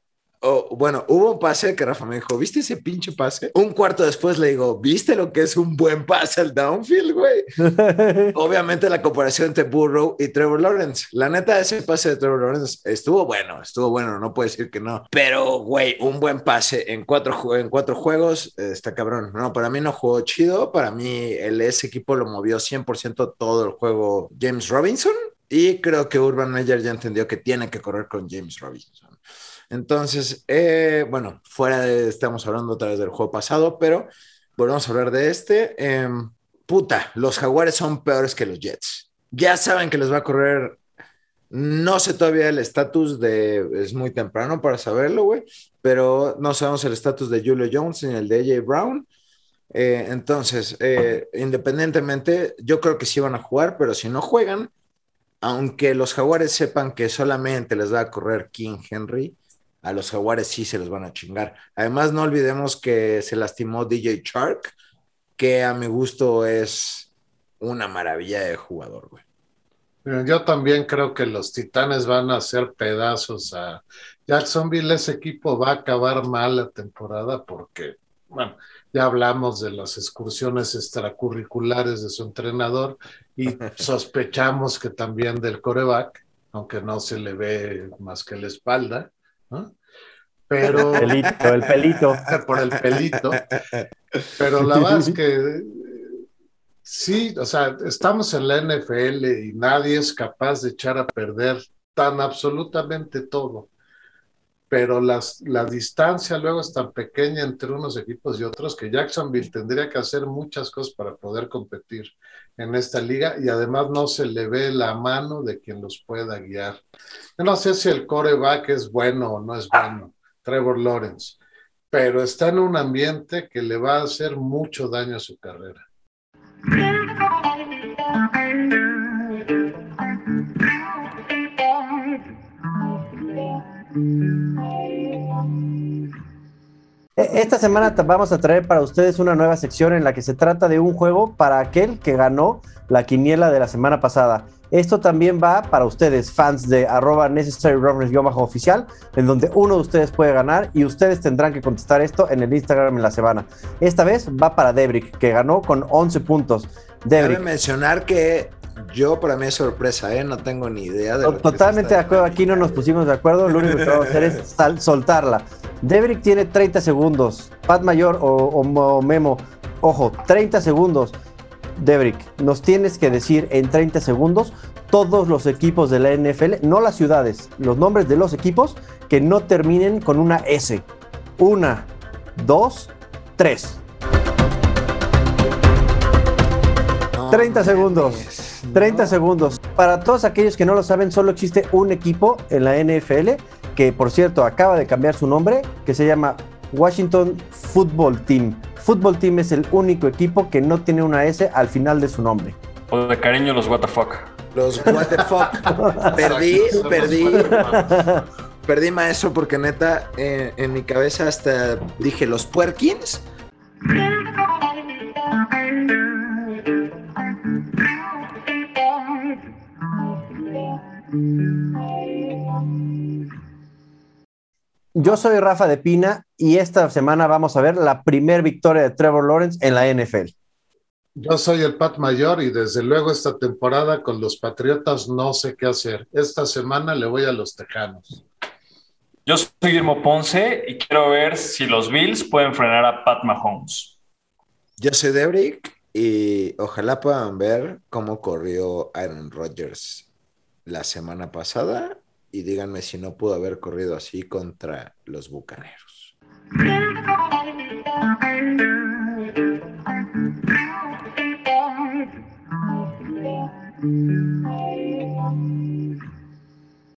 Oh, bueno, hubo un pase que Rafa me dijo, ¿viste ese pinche pase? Un cuarto después le digo, ¿viste lo que es un buen pase al downfield, güey? Obviamente la comparación entre Burrow y Trevor Lawrence. La neta, ese pase de Trevor Lawrence estuvo bueno, estuvo bueno, no puedo decir que no. Pero, güey, un buen pase en cuatro, en cuatro juegos eh, está cabrón. No, para mí no jugó chido. Para mí, el, ese equipo lo movió 100% todo el juego James Robinson. Y creo que Urban Meyer ya entendió que tiene que correr con James Robinson. Entonces, eh, bueno, fuera de, estamos hablando otra vez del juego pasado, pero volvemos a hablar de este. Em, puta, los jaguares son peores que los Jets. Ya saben que les va a correr. No sé todavía el estatus de. Es muy temprano para saberlo, güey. Pero no sabemos el estatus de Julio Jones ni el de AJ Brown. Eh, entonces, eh, independientemente, yo creo que sí van a jugar, pero si no juegan, aunque los jaguares sepan que solamente les va a correr King Henry, a los jaguares sí se los van a chingar. Además, no olvidemos que se lastimó DJ Shark, que a mi gusto es una maravilla de jugador, güey. Yo también creo que los Titanes van a hacer pedazos a Jacksonville. Ese equipo va a acabar mal la temporada porque, bueno, ya hablamos de las excursiones extracurriculares de su entrenador y sospechamos que también del coreback, aunque no se le ve más que la espalda. Pero. el pelito. Por el pelito. Pero la verdad es que sí, o sea, estamos en la NFL y nadie es capaz de echar a perder tan absolutamente todo. Pero las, la distancia luego es tan pequeña entre unos equipos y otros que Jacksonville tendría que hacer muchas cosas para poder competir en esta liga y además no se le ve la mano de quien los pueda guiar. Yo no sé si el coreback es bueno o no es bueno, Trevor Lawrence, pero está en un ambiente que le va a hacer mucho daño a su carrera. E, esta semana vamos a traer para ustedes una nueva sección en la que se trata de un juego para aquel que ganó la quiniela de la semana pasada. Esto también va para ustedes, fans de arroba necessary oficial, en donde uno de ustedes puede ganar y ustedes tendrán que contestar esto en el Instagram en la semana. Esta vez va para Debrick, que ganó con 11 puntos. Debrick. Cabe mencionar que yo, para mí es sorpresa, ¿eh? No tengo ni idea de. Totalmente de acuerdo. Aquí no nos pusimos de acuerdo. Lo único que vamos a hacer es soltarla. Debrick tiene 30 segundos. Pat Mayor o, Memo, ojo, 30 segundos. Debrick, nos tienes que decir en 30 segundos todos los equipos de la NFL, no las ciudades, los nombres de los equipos que no terminen con una S. Una, dos, tres. 30 segundos. 30 segundos. Para todos aquellos que no lo saben, solo existe un equipo en la NFL que, por cierto, acaba de cambiar su nombre, que se llama Washington Football Team. Football Team es el único equipo que no tiene una S al final de su nombre. O de cariño los WTF. Los WTF. perdí, perdí. Perdí maestro porque neta eh, en mi cabeza hasta dije los puerkins Yo soy Rafa de Pina y esta semana vamos a ver la primer victoria de Trevor Lawrence en la NFL. Yo soy el Pat Mayor y desde luego esta temporada con los Patriotas no sé qué hacer. Esta semana le voy a los Tejanos. Yo soy Guillermo Ponce y quiero ver si los Bills pueden frenar a Pat Mahomes. Yo soy Debrick y ojalá puedan ver cómo corrió Aaron Rodgers la semana pasada y díganme si no pudo haber corrido así contra los Bucaneros.